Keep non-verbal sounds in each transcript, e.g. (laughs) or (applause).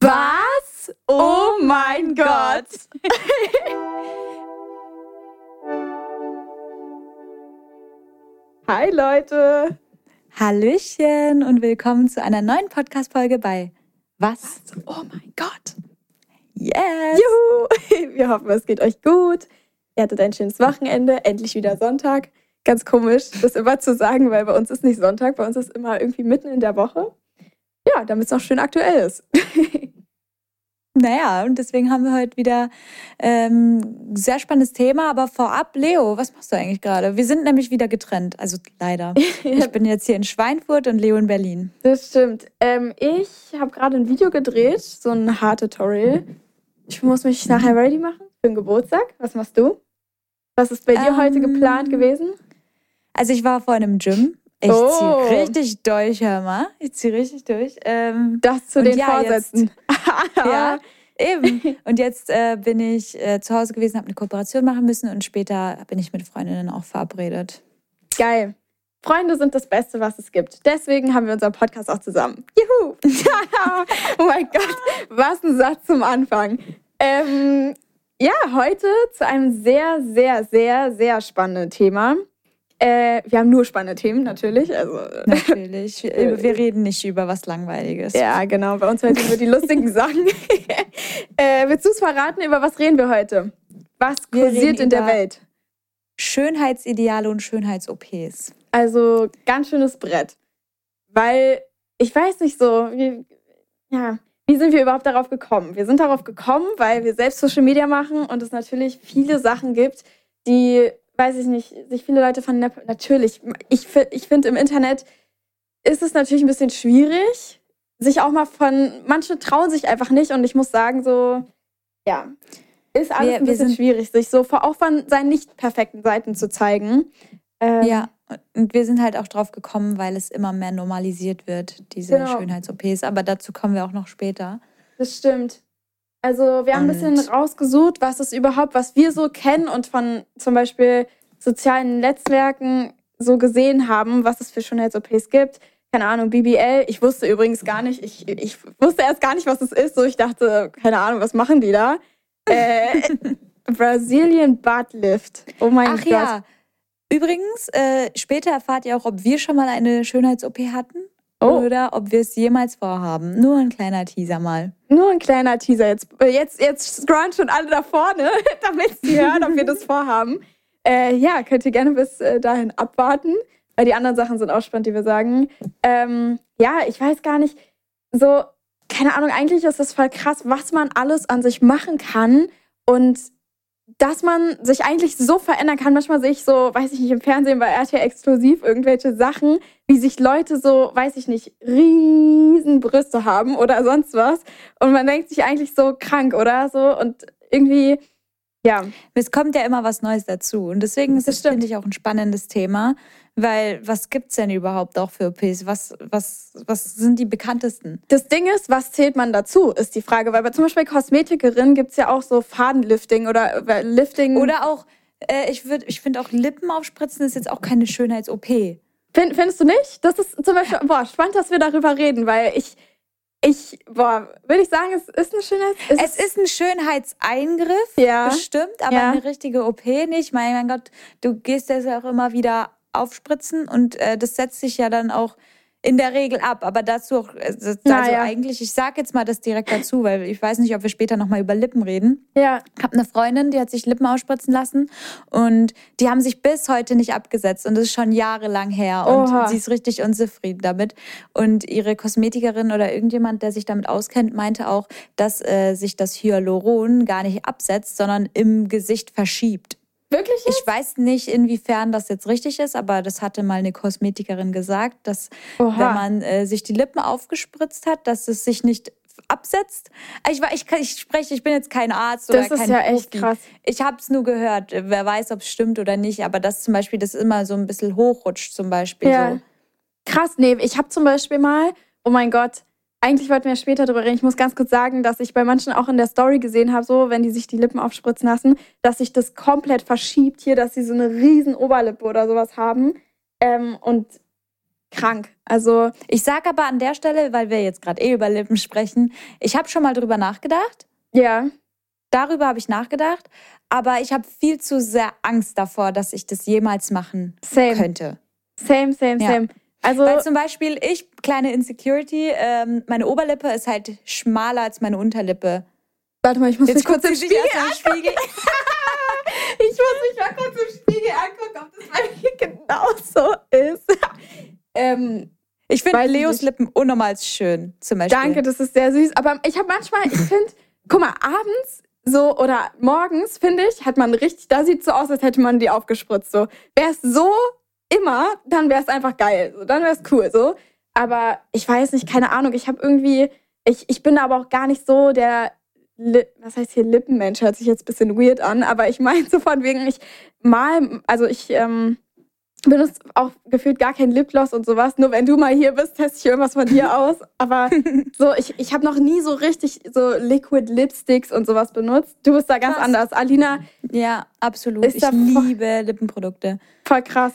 Was? Oh mein Gott. (laughs) Hi Leute. Hallöchen und willkommen zu einer neuen Podcast-Folge bei Was? Oh mein Gott. Yes! Juhu. (laughs) Wir hoffen, es geht euch gut. Ihr hattet ein schönes Wochenende. Endlich wieder Sonntag. Ganz komisch, das immer zu sagen, weil bei uns ist nicht Sonntag. Bei uns ist immer irgendwie mitten in der Woche. Ja, damit es auch schön aktuell ist. (laughs) Naja, und deswegen haben wir heute wieder ähm, ein sehr spannendes Thema. Aber vorab, Leo, was machst du eigentlich gerade? Wir sind nämlich wieder getrennt, also leider. (laughs) Ich bin jetzt hier in Schweinfurt und Leo in Berlin. Das stimmt. Ähm, ich habe gerade ein Video gedreht, so ein Haar-Tutorial. Ich muss mich nachher ready machen für den Geburtstag. Was machst du? Was ist bei dir Ähm, heute geplant gewesen? Also ich war vorhin im Gym. Ich Oh. zieh richtig durch, hör mal. Ich zieh richtig durch. Ähm, Das zu den ja, Vorsätzen. (laughs) ja, eben. (laughs) Und jetzt äh, bin ich äh, zu Hause gewesen, habe eine Kooperation machen müssen und später bin ich mit Freundinnen auch verabredet. Geil. Freunde sind das Beste, was es gibt. Deswegen haben wir unseren Podcast auch zusammen. Juhu! (laughs) oh mein Gott, was ein Satz zum Anfang. Ähm, ja, heute zu einem sehr, sehr, sehr, sehr spannenden Thema. Äh, wir haben nur spannende Themen, natürlich. Also, Natürlich. (laughs) Wir, wir reden nicht über was Langweiliges. ja, genau. Bei uns heute nur die lustigen Sachen. (laughs) äh, willst du es verraten, über was reden wir heute? Was kursiert in der über- Welt? Schönheitsideale und Schönheits-OPs. Also ganz schönes Brett. Weil ich weiß nicht so, wie, ja, wie sind wir überhaupt darauf gekommen? Wir sind darauf gekommen, weil wir selbst Social Media machen und es natürlich viele Sachen gibt, die, weiß ich nicht, sich viele Leute von natürlich, ich, ich finde im Internet ist es natürlich ein bisschen schwierig, sich auch mal von, manche trauen sich einfach nicht und ich muss sagen, so, ja, ist alles Wir- ein bisschen schwierig, sich so vor- auch von seinen nicht perfekten Seiten zu zeigen. Ähm, Ja, und wir sind halt auch drauf gekommen, weil es immer mehr normalisiert wird, diese Genau. Schönheits-OPs. Aber dazu kommen wir auch noch später. Das stimmt. Also wir haben ein bisschen Und- rausgesucht, was es überhaupt, was wir so kennen und von zum Beispiel sozialen Netzwerken so gesehen haben, was es für Schönheits-OPs gibt. Keine Ahnung, BBL. Ich wusste übrigens gar nicht, ich, ich wusste erst gar nicht, was es ist. So, ich dachte, keine Ahnung, was machen die da? (laughs) Äh, Brazilian Butt Lift. Oh mein Ach Gott. ja. Übrigens, äh, später erfahrt ihr auch, ob wir schon mal eine Schönheits-OP hatten Oh. oder ob wir es jemals vorhaben. Nur ein kleiner Teaser mal. Nur ein kleiner Teaser. Jetzt, äh, jetzt, jetzt scrollen schon alle da vorne, (laughs) damit sie hören, ob wir das vorhaben. Äh, ja, könnt ihr gerne bis äh, dahin abwarten, weil die anderen Sachen sind auch spannend, die wir sagen. Ähm, ja, ich weiß gar nicht, so, keine Ahnung, eigentlich ist das voll krass, was man alles an sich machen kann und dass man sich eigentlich so verändern kann. Manchmal sehe ich so, weiß ich nicht, im Fernsehen bei RTL exklusiv irgendwelche Sachen, wie sich Leute so, weiß ich nicht, riesen Brüste haben oder sonst was. Und man denkt sich eigentlich so krank, oder? So und irgendwie, ja, Es kommt ja immer was Neues dazu. Und deswegen ist Das es, stimmt. finde ich, auch ein spannendes Thema. Weil was gibt es denn überhaupt auch für OPs? Was, was, was sind die bekanntesten? Das Ding ist, was zählt man dazu, ist die Frage. Weil bei zum Beispiel Kosmetikerinnen gibt es ja auch so Fadenlifting oder Lifting. Oder auch, äh, ich, würd- ich finde auch Lippen aufspritzen ist jetzt auch keine Schönheits-OP. Find, findest du nicht? Das ist zum Beispiel, boah, spannend, dass wir darüber reden, weil ich, ich, boah, würde ich sagen, es ist eine Schönheit. Es ist ein Schönheitseingriff, Ja. bestimmt, aber Ja. eine richtige OP nicht. Mein, mein Gott, du gehst das ja auch immer wieder aufspritzen und äh, das setzt sich ja dann auch in der Regel ab. Aber dazu auch, äh, also Ja, ja. eigentlich, ich sage jetzt mal das direkt dazu, weil ich weiß nicht, ob wir später nochmal über Lippen reden. ja, Ich habe eine Freundin, die hat sich Lippen ausspritzen lassen und die haben sich bis heute nicht abgesetzt und das ist schon jahrelang her und Oha. sie ist richtig unzufrieden damit. Und ihre Kosmetikerin oder irgendjemand, der sich damit auskennt, meinte auch, dass äh, sich das Hyaluron gar nicht absetzt, sondern im Gesicht verschiebt. Wirklich jetzt? Ich weiß nicht, inwiefern das jetzt richtig ist, aber das hatte mal eine Kosmetikerin gesagt, dass Oha. wenn man äh, sich die Lippen aufgespritzt hat, dass es sich nicht absetzt. Ich, ich, ich spreche, ich bin jetzt kein Arzt Das oder ist kein ja echt Profi. krass. Ich habe es nur gehört. Wer weiß, ob es stimmt oder nicht. Aber das zum Beispiel, das immer so ein bisschen hochrutscht zum Beispiel. Ja. So. Krass, nee, ich habe zum Beispiel mal, oh mein Gott, eigentlich wollten wir später drüber reden. Ich muss ganz kurz sagen, dass ich bei manchen auch in der Story gesehen habe, so, wenn die sich die Lippen aufspritzen lassen, dass sich das komplett verschiebt hier, dass sie so eine riesen Oberlippe oder sowas haben. Ähm, und krank. Also, Ich sage aber an der Stelle, weil wir jetzt gerade eh über Lippen sprechen, ich habe schon mal drüber nachgedacht. ja, Darüber habe ich nachgedacht. Aber ich habe viel zu sehr Angst davor, dass ich das jemals machen same. könnte. Same, same, Ja. same. Also, Weil zum Beispiel ich, kleine Insecurity, ähm, meine Oberlippe ist halt schmaler als meine Unterlippe. warte mal, ich muss mich kurz im Spiegel im Spiegel. (laughs) Ich muss mich mal kurz im Spiegel angucken, ob das bei mir genauso ist. (laughs) ähm, Ich finde Leos. Lippen unnormal schön, zum Beispiel. danke, das ist sehr süß. Aber ich habe manchmal, ich finde, guck mal, abends so oder morgens, finde ich, hat man richtig, da sieht so aus, als hätte man die aufgespritzt. So. Wäre es so immer, dann wäre es einfach geil. So. Dann wäre es cool. So. Aber ich weiß nicht, keine Ahnung. Ich habe irgendwie, ich, ich bin aber auch gar nicht so der, Li was heißt hier Lippenmensch, hört sich jetzt ein bisschen weird an, aber ich meine so von wegen, ich mal, also ich ähm, benutze auch gefühlt gar kein Lipgloss und sowas. Nur wenn du mal hier bist, teste ich irgendwas von dir (laughs) aus. Aber so, ich, ich habe noch nie so richtig so Liquid Lipsticks und sowas benutzt. Du bist da ganz Krass. anders. Alina, Ja, absolut. Ich liebe Lippenprodukte. voll krass.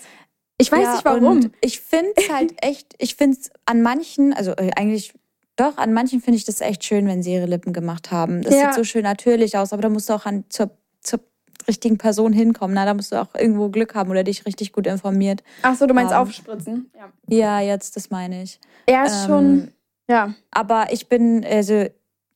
Ich weiß ja, nicht warum. Ich finde es (laughs) halt echt, ich finde es an manchen, also äh, eigentlich doch, an manchen finde ich das echt schön, wenn sie ihre Lippen gemacht haben. Das Ja. sieht so schön natürlich aus, aber da musst du auch an, zur, zur richtigen Person hinkommen. Na, da musst du auch irgendwo Glück haben oder dich richtig gut informiert. Ach so, du meinst Ähm, aufspritzen? Ja. Ja, jetzt, das meine ich. Er ist Ähm, schon, ja. Aber ich bin, also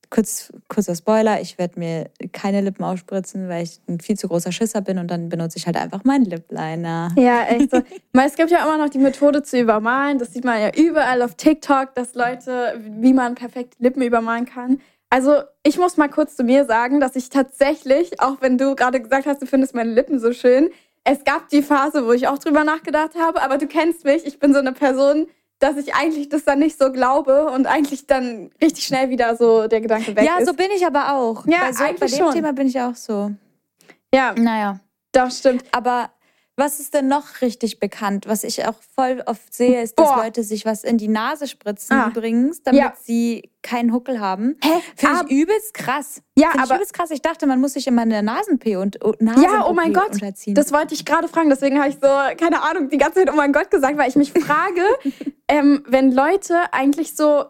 kurz, kurzer Spoiler, ich werde mir keine Lippen aufspritzen, weil ich ein viel zu großer Schisser bin und dann benutze ich halt einfach meinen Lip Liner. Ja, echt so. (laughs) Es gibt ja immer noch die Methode zu übermalen. Das sieht man ja überall auf TikTok, dass Leute, wie man perfekt Lippen übermalen kann. Also, ich muss mal kurz zu mir sagen, dass ich tatsächlich, auch wenn du gerade gesagt hast, du findest meine Lippen so schön, es gab die Phase, wo ich auch drüber nachgedacht habe, aber du kennst mich, ich bin so eine Person, dass ich eigentlich das dann nicht so glaube und eigentlich dann richtig schnell wieder so der Gedanke weg Ja, ist. so bin ich aber auch. Ja, bei, so, bei eigentlich dem schon. Thema bin ich auch so. ja, Naja. doch, stimmt. Aber was ist denn noch richtig bekannt? Was ich auch voll oft sehe, ist, dass Boah. Leute sich was in die Nase spritzen Ah. übrigens, damit Ja. sie keinen Huckel haben. Hä? Finde ich übelst krass. Ja, Finde ich aber übelst krass. Ich dachte, man muss sich immer eine Nasen-P und und Ja, oh mein Gott. Das wollte ich gerade fragen, deswegen habe ich so, keine Ahnung, die ganze Zeit oh mein Gott gesagt, weil ich mich frage, (laughs) ähm, wenn Leute eigentlich so,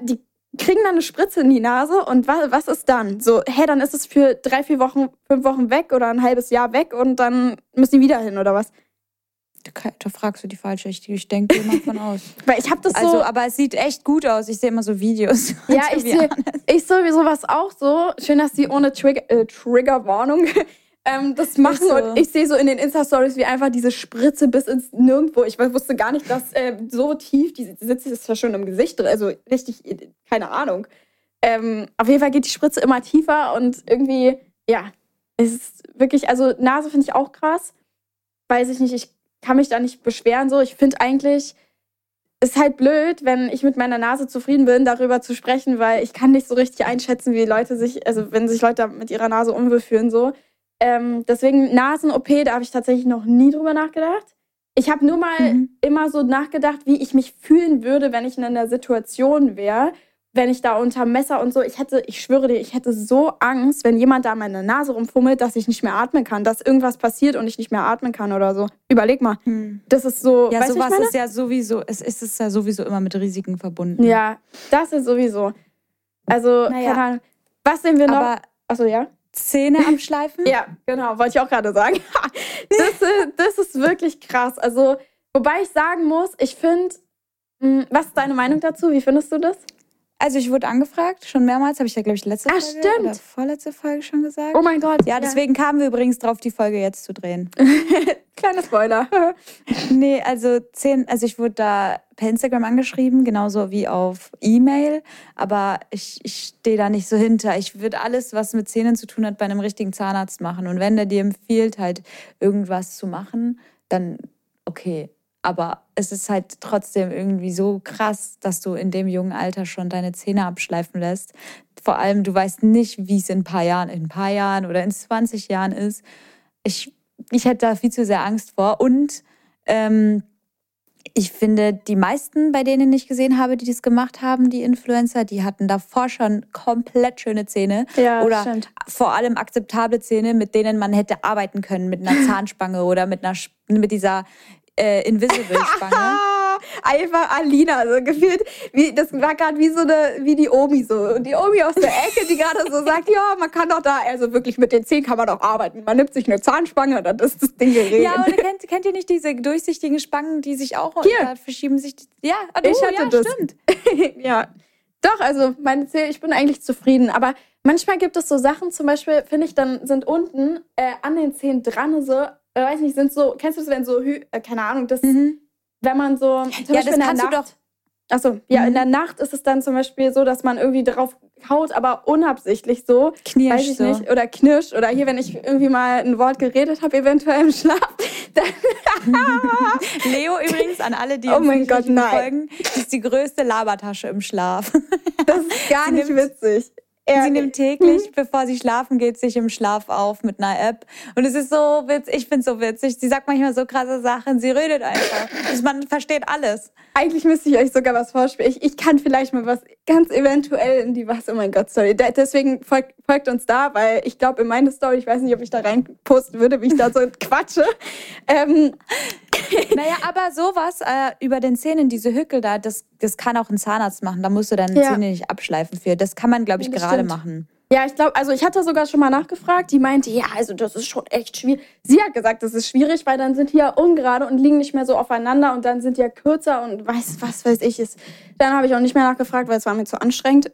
die kriegen dann eine Spritze in die Nase und was, was ist dann? So, hä, dann ist es für drei, vier Wochen, fünf Wochen weg oder ein halbes Jahr weg und dann müssen die wieder hin oder was? da, fragst du die falsche. Ich, ich denke immer von aus. (laughs) Weil ich habe das so, Also, aber es sieht echt gut aus. Ich sehe immer so Videos. (laughs) ja, ich sehe ich sowieso was auch so. Schön, dass die ohne Trigger, äh, Triggerwarnung ähm, das machen so. und ich sehe so in den Insta-Stories, wie einfach diese Spritze bis ins Nirgendwo. Ich wusste gar nicht, dass äh, so tief, die sitzt ist ja schon im Gesicht drin, also richtig, äh, keine Ahnung. Ähm, auf jeden Fall geht die Spritze immer tiefer und irgendwie, ja, es ist wirklich, also Nase finde ich auch krass. Weiß ich nicht, ich kann mich da nicht beschweren so. Ich finde eigentlich, ist halt blöd, wenn ich mit meiner Nase zufrieden bin, darüber zu sprechen, weil ich kann nicht so richtig einschätzen, wie Leute sich, also wenn sich Leute mit ihrer Nase unwohl fühlen so. Ähm, deswegen Nasen-OP, da habe ich tatsächlich noch nie drüber nachgedacht. Ich habe nur mal Mhm. immer so nachgedacht, wie ich mich fühlen würde, wenn ich in einer Situation wäre, wenn ich da unter Messer und so, ich hätte, ich schwöre dir, ich hätte so Angst, wenn jemand da meine Nase rumfummelt, dass ich nicht mehr atmen kann, dass irgendwas passiert und ich nicht mehr atmen kann oder so. Überleg mal. Hm. Das ist so, Ja, weißt sowas ist ja sowieso, es ist es ja sowieso immer mit Risiken verbunden. Ja, das ist sowieso. Also, Naja. keine Ahnung. Was sehen wir noch? Aber Achso, ja? Zähne abschleifen? (laughs) Ja, genau, wollte ich auch gerade sagen. (laughs) das, ist, das ist wirklich krass. Also, wobei ich sagen muss, ich finde, was ist deine Meinung dazu? Wie findest du das? Also ich wurde angefragt, schon mehrmals, habe ich ja, glaube ich, letzte Ah, Folge stimmt. oder vorletzte Folge schon gesagt. Oh mein Gott. ja, deswegen kamen wir übrigens drauf, die Folge jetzt zu drehen. (laughs) Kleiner Spoiler. (laughs) nee, also zehn, also ich wurde da per Instagram angeschrieben, genauso wie auf E-Mail, aber ich, ich stehe da nicht so hinter. Ich würde alles, was mit Zähnen zu tun hat, bei einem richtigen Zahnarzt machen. Und wenn der dir empfiehlt, halt irgendwas zu machen, dann okay. Aber es ist halt trotzdem irgendwie so krass, dass du in dem jungen Alter schon deine Zähne abschleifen lässt. Vor allem, du weißt nicht, wie es in ein paar Jahren, in ein paar Jahren oder in 20 Jahren ist. Ich, ich hätte da viel zu sehr Angst vor. Und ähm, ich finde, die meisten, bei denen ich gesehen habe, die das gemacht haben, die Influencer, die hatten davor schon komplett schöne Zähne. Ja, oder stimmt. vor allem akzeptable Zähne, mit denen man hätte arbeiten können, mit einer (laughs) Zahnspange oder mit einer mit dieser äh, Invisible-Spange. (laughs) Ah, einfach Alina, so gefühlt, wie, das war gerade wie so eine, wie die Omi so. Und die Omi aus der Ecke, die gerade so sagt, ja, man kann doch da, also wirklich mit den Zähnen kann man doch arbeiten. Man nimmt sich eine Zahnspange und dann ist das Ding geregelt. Ja, oder kennt, kennt ihr nicht diese durchsichtigen Spangen, die sich auch Hier. da verschieben sich? die- Ja, du, ich hatte ja, das. stimmt. (laughs) ja. Doch, also meine Zähne, ich bin eigentlich zufrieden. Aber manchmal gibt es so Sachen, zum Beispiel, finde ich, dann sind unten äh, an den Zähnen dran so, äh, weiß nicht, sind so, kennst du das, wenn so, äh, keine Ahnung, das, Mhm. wenn man so, zum Ja, Beispiel das in der kannst du Nacht, doch. Achso, ja, Mhm. in der Nacht ist es dann zum Beispiel so, dass man irgendwie drauf haut, aber unabsichtlich so. Knirsch weiß ich so. nicht. Oder knirscht. Oder hier, wenn ich irgendwie mal ein Wort geredet habe, eventuell im Schlaf. (laughs) Dann, (laughs) Leo übrigens, an alle, die Oh uns mein Gott, folgen, ist die größte Labertasche im Schlaf. das ist (laughs) gar nicht nimmt- witzig. Sie Ja, nimmt täglich, bevor sie schlafen geht, sich im Schlaf auf mit einer App. Und es ist so witzig, ich finde es so witzig. Sie sagt manchmal so krasse Sachen, sie redet einfach. Also man versteht alles. Eigentlich müsste ich euch sogar was vorspielen. Ich, ich kann vielleicht mal was ganz eventuell in die Was, oh mein Gott, sorry. Da, deswegen folgt, folgt uns da, weil ich glaube, in meine Story, ich weiß nicht, ob ich da rein posten würde, wie ich da so (laughs) quatsche. Ähm, (laughs) Naja, aber sowas äh, über den Zähnen, diese Hückel da, das, das kann auch ein Zahnarzt machen. Da musst du deine Ja. Zähne nicht abschleifen für. Das kann man, glaube ich, Das gerade stimmt. machen. Ja, ich glaube, also ich hatte sogar schon mal nachgefragt. Die meinte, ja, also das ist schon echt schwierig. Sie hat gesagt, das ist schwierig, weil dann sind die ja ungerade und liegen nicht mehr so aufeinander und dann sind die ja kürzer und weiß, was weiß ich. Ist. Dann habe ich auch nicht mehr nachgefragt, weil es war mir zu anstrengend.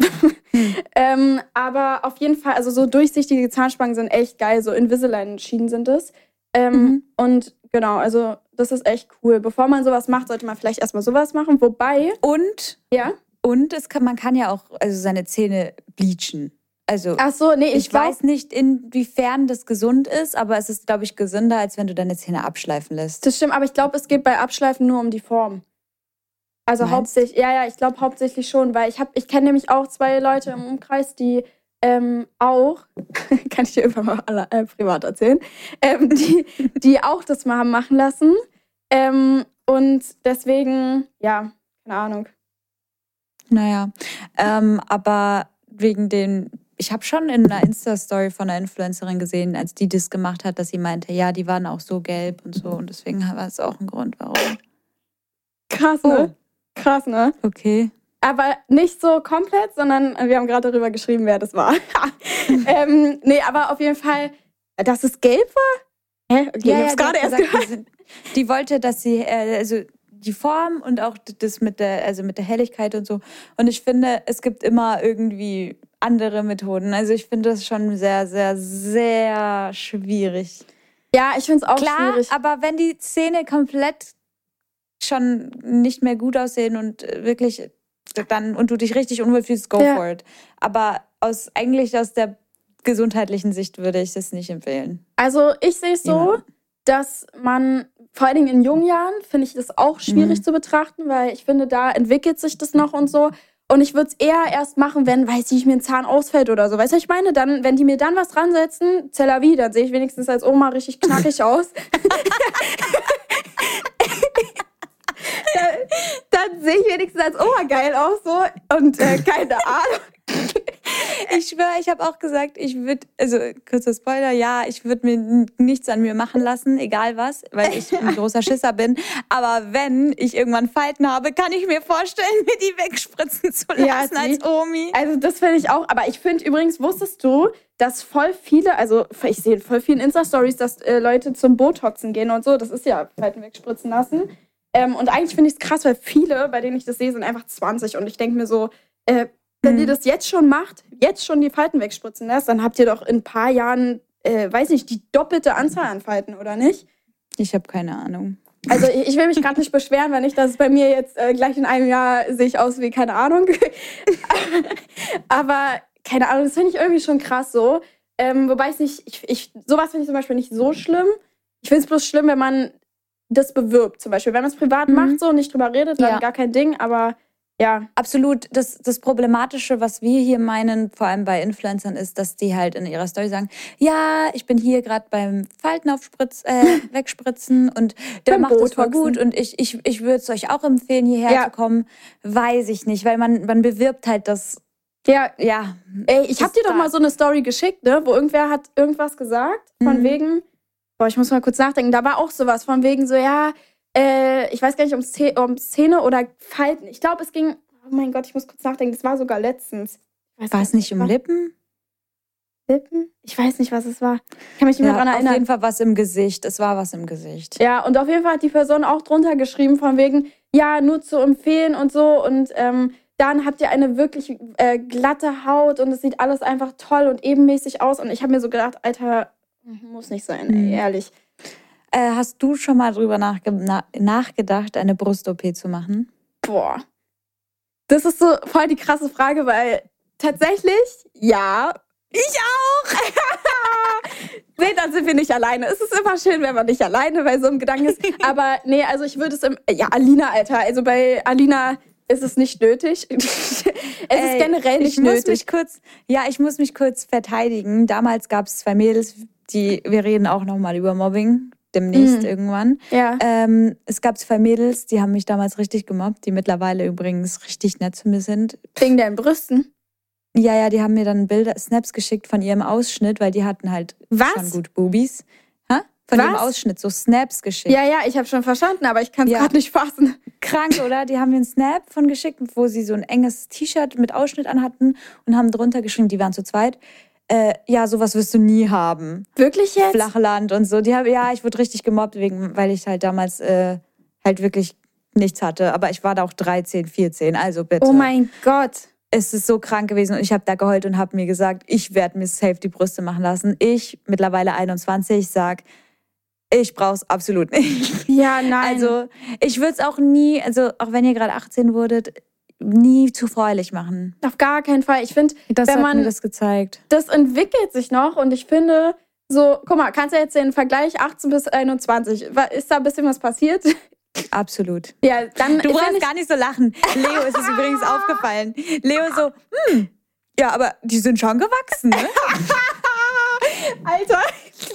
(laughs) ähm, aber auf jeden Fall, also so durchsichtige Zahnspangen sind echt geil. So Invisalign-Schienen sind es. Ähm, Mhm. Und genau, also das ist echt cool. Bevor man sowas macht, sollte man vielleicht erstmal sowas machen. Wobei, Und, ja. und es kann, man kann ja auch also seine Zähne bleachen. Also Ach so, nee, ich, ich, weiß nicht, inwiefern das gesund ist, aber es ist, glaube ich, gesünder, als wenn du deine Zähne abschleifen lässt. Das stimmt, aber ich glaube, es geht bei Abschleifen nur um die Form. Also Meinst? hauptsächlich, ja, ja, ich glaube hauptsächlich schon, weil ich habe, ich kenne nämlich auch zwei Leute im Umkreis, die ähm, auch, (laughs) kann ich dir irgendwann (laughs) mal alle, äh, privat erzählen, ähm, die, die auch das mal haben machen lassen. Ähm, und deswegen, ja, keine Ahnung. Naja, ähm, aber wegen den, ich habe schon in einer Insta-Story von einer Influencerin gesehen, als die das gemacht hat, dass sie meinte, ja, die waren auch so gelb und so und deswegen war es auch ein Grund, warum. Krass, ne? Krass, ne? Okay. Aber nicht so komplett, sondern wir haben gerade darüber geschrieben, wer das war. (laughs) ähm, nee, aber auf jeden Fall, dass es gelb war? Hä? Okay, ich hab's die gerade erst gesagt, gehört. Die, sind, die wollte, dass sie, äh, also die Form und auch das mit der, also mit der Helligkeit und so. Und ich finde, es gibt immer irgendwie andere Methoden. Also ich finde das schon sehr, sehr, sehr schwierig. Ja, ich finde es auch Klar, schwierig. aber wenn die Zähne komplett schon nicht mehr gut aussehen und wirklich dann und du dich richtig unwohl fühlst, go Ja. for it. Aber aus eigentlich aus der gesundheitlichen Sicht würde ich das nicht empfehlen. Also ich sehe es so, Niemand. dass man, vor allen Dingen in jungen Jahren, finde ich das auch schwierig Mhm. zu betrachten, weil ich finde, da entwickelt sich das noch und so. Und ich würde es eher erst machen, wenn, weiß ich, mir ein Zahn ausfällt oder so. Weißt du, was ich meine? Dann, wenn die mir dann was dran setzen, Tel Aviv, dann sehe ich wenigstens als Oma richtig knackig (laughs) aus. (laughs) dann dann sehe ich wenigstens als Oma geil aus so. Und äh, keine Ahnung. Ich schwöre, ich habe auch gesagt, ich würde, also kurzer Spoiler, ja, ich würde mir nichts an mir machen lassen, egal was, weil ich ein großer Schisser bin. Aber wenn ich irgendwann Falten habe, kann ich mir vorstellen, mir die wegspritzen zu lassen Ja, als Omi. Also das finde ich auch. Aber ich finde übrigens, wusstest du, dass voll viele, also ich sehe in voll vielen Insta-Stories, dass äh, Leute zum Botoxen gehen und so. Das ist ja Falten wegspritzen lassen. Ähm, und eigentlich finde ich es krass, weil viele, bei denen ich das sehe, sind einfach 20. Und ich denke mir so, äh, wenn ihr das jetzt schon macht, jetzt schon die Falten wegspritzen lässt, dann habt ihr doch in ein paar Jahren, äh, weiß nicht, die doppelte Anzahl an Falten, oder nicht? Ich habe keine Ahnung. Also ich will mich gerade nicht beschweren, wenn ich das bei mir jetzt äh, gleich in einem Jahr sehe ich aus wie keine Ahnung. (laughs) Aber keine Ahnung, das finde ich irgendwie schon krass so. Ähm, wobei ich nicht, ich, ich, sowas finde ich zum Beispiel nicht so schlimm. Ich finde es bloß schlimm, wenn man das bewirbt, zum Beispiel. Wenn man es privat Mhm. macht so und nicht drüber redet, dann Ja. gar kein Ding. Aber ja, Absolut. Das, das Problematische, was wir hier meinen, vor allem bei Influencern, ist, dass die halt in ihrer Story sagen, ja, ich bin hier gerade beim Faltenaufspritz, äh, (laughs) wegspritzen und der Beim macht das voll Botoxen. gut und ich, ich, ich würde es euch auch empfehlen, hierher Ja. zu kommen. Weiß ich nicht, weil man, man bewirbt halt das, ja, ja. Ey, ich Das hab dir doch mal so eine Story geschickt, ne, wo irgendwer hat irgendwas gesagt, von Mhm. wegen, boah, ich muss mal kurz nachdenken, da war auch sowas, von wegen so, ja, äh, ich weiß gar nicht, um, Szene, um Szene oder Falten. Ich glaube, es ging, oh mein Gott, ich muss kurz nachdenken, das war sogar letztens. War es nicht um was Lippen? Lippen? Ich weiß nicht, was es war. Ich kann mich nicht mehr Ja, daran auf jeden erinnern. Fall was im Gesicht. Es war was im Gesicht. Ja, und auf jeden Fall hat die Person auch drunter geschrieben, von wegen, ja, nur zu empfehlen und so. Und ähm, dann habt ihr eine wirklich äh, glatte Haut und es sieht alles einfach toll und ebenmäßig aus. Und ich habe mir so gedacht, Alter, muss nicht sein, ey, Mhm. ehrlich. Äh, hast du schon mal drüber nachge na nachgedacht, eine Brust-OP zu machen? Boah. Das ist so voll die krasse Frage, weil tatsächlich, ja, ich auch. (laughs) nee, dann sind wir nicht alleine. Es ist immer schön, wenn man nicht alleine bei so einem Gedanken ist. (laughs) Aber nee, also ich würde es im. Ja, Alina, Alter. Also bei Alina ist es nicht nötig. (laughs) es Ey, ist generell nicht ich muss nötig. mich kurz, ja, ich muss mich kurz verteidigen. Damals gab es zwei Mädels, die, wir reden auch nochmal über Mobbing, demnächst Mhm. irgendwann. Ja. Ähm, es gab zwei Mädels, die haben mich damals richtig gemobbt, die mittlerweile übrigens richtig nett zu mir sind. Wegen deinen Brüsten. Ja, ja, die haben mir dann Bilder, Snaps geschickt von ihrem Ausschnitt, weil die hatten halt Was? schon gut Boobies. Ha? Von Was? ihrem Ausschnitt, so Snaps geschickt. Ja, ja, ich habe schon verstanden, aber ich kann es Ja. gerade nicht fassen. Krank, oder? Die haben mir einen Snap von geschickt, wo sie so ein enges T-Shirt mit Ausschnitt anhatten und haben drunter geschrieben, die waren zu zweit. Äh, ja, sowas wirst du nie haben. Wirklich jetzt? Flachland und so. Die haben, ja, ich wurde richtig gemobbt, wegen, weil ich halt damals äh, halt wirklich nichts hatte. Aber ich war da auch 13, 14, also bitte. Oh mein Gott. Es ist so krank gewesen und ich habe da geheult und habe mir gesagt, ich werde mir safe die Brüste machen lassen. Ich, mittlerweile 21, sag, ich brauch's absolut nicht. Ja, nein. Also ich würde es auch nie, also auch wenn ihr gerade 18 wurdet, nie zu freulich machen. auf gar keinen Fall. Ich finde, Das wenn hat man mir das gezeigt. das entwickelt sich noch und ich finde, so, guck mal, kannst du jetzt den Vergleich 18 bis 21, wa- ist da ein bisschen was passiert? Absolut. Ja, dann Du brauchst ich, gar nicht so lachen. Leo ist es übrigens aufgefallen. Leo so, hm, ja, aber die sind schon gewachsen, ne? (laughs) Alter,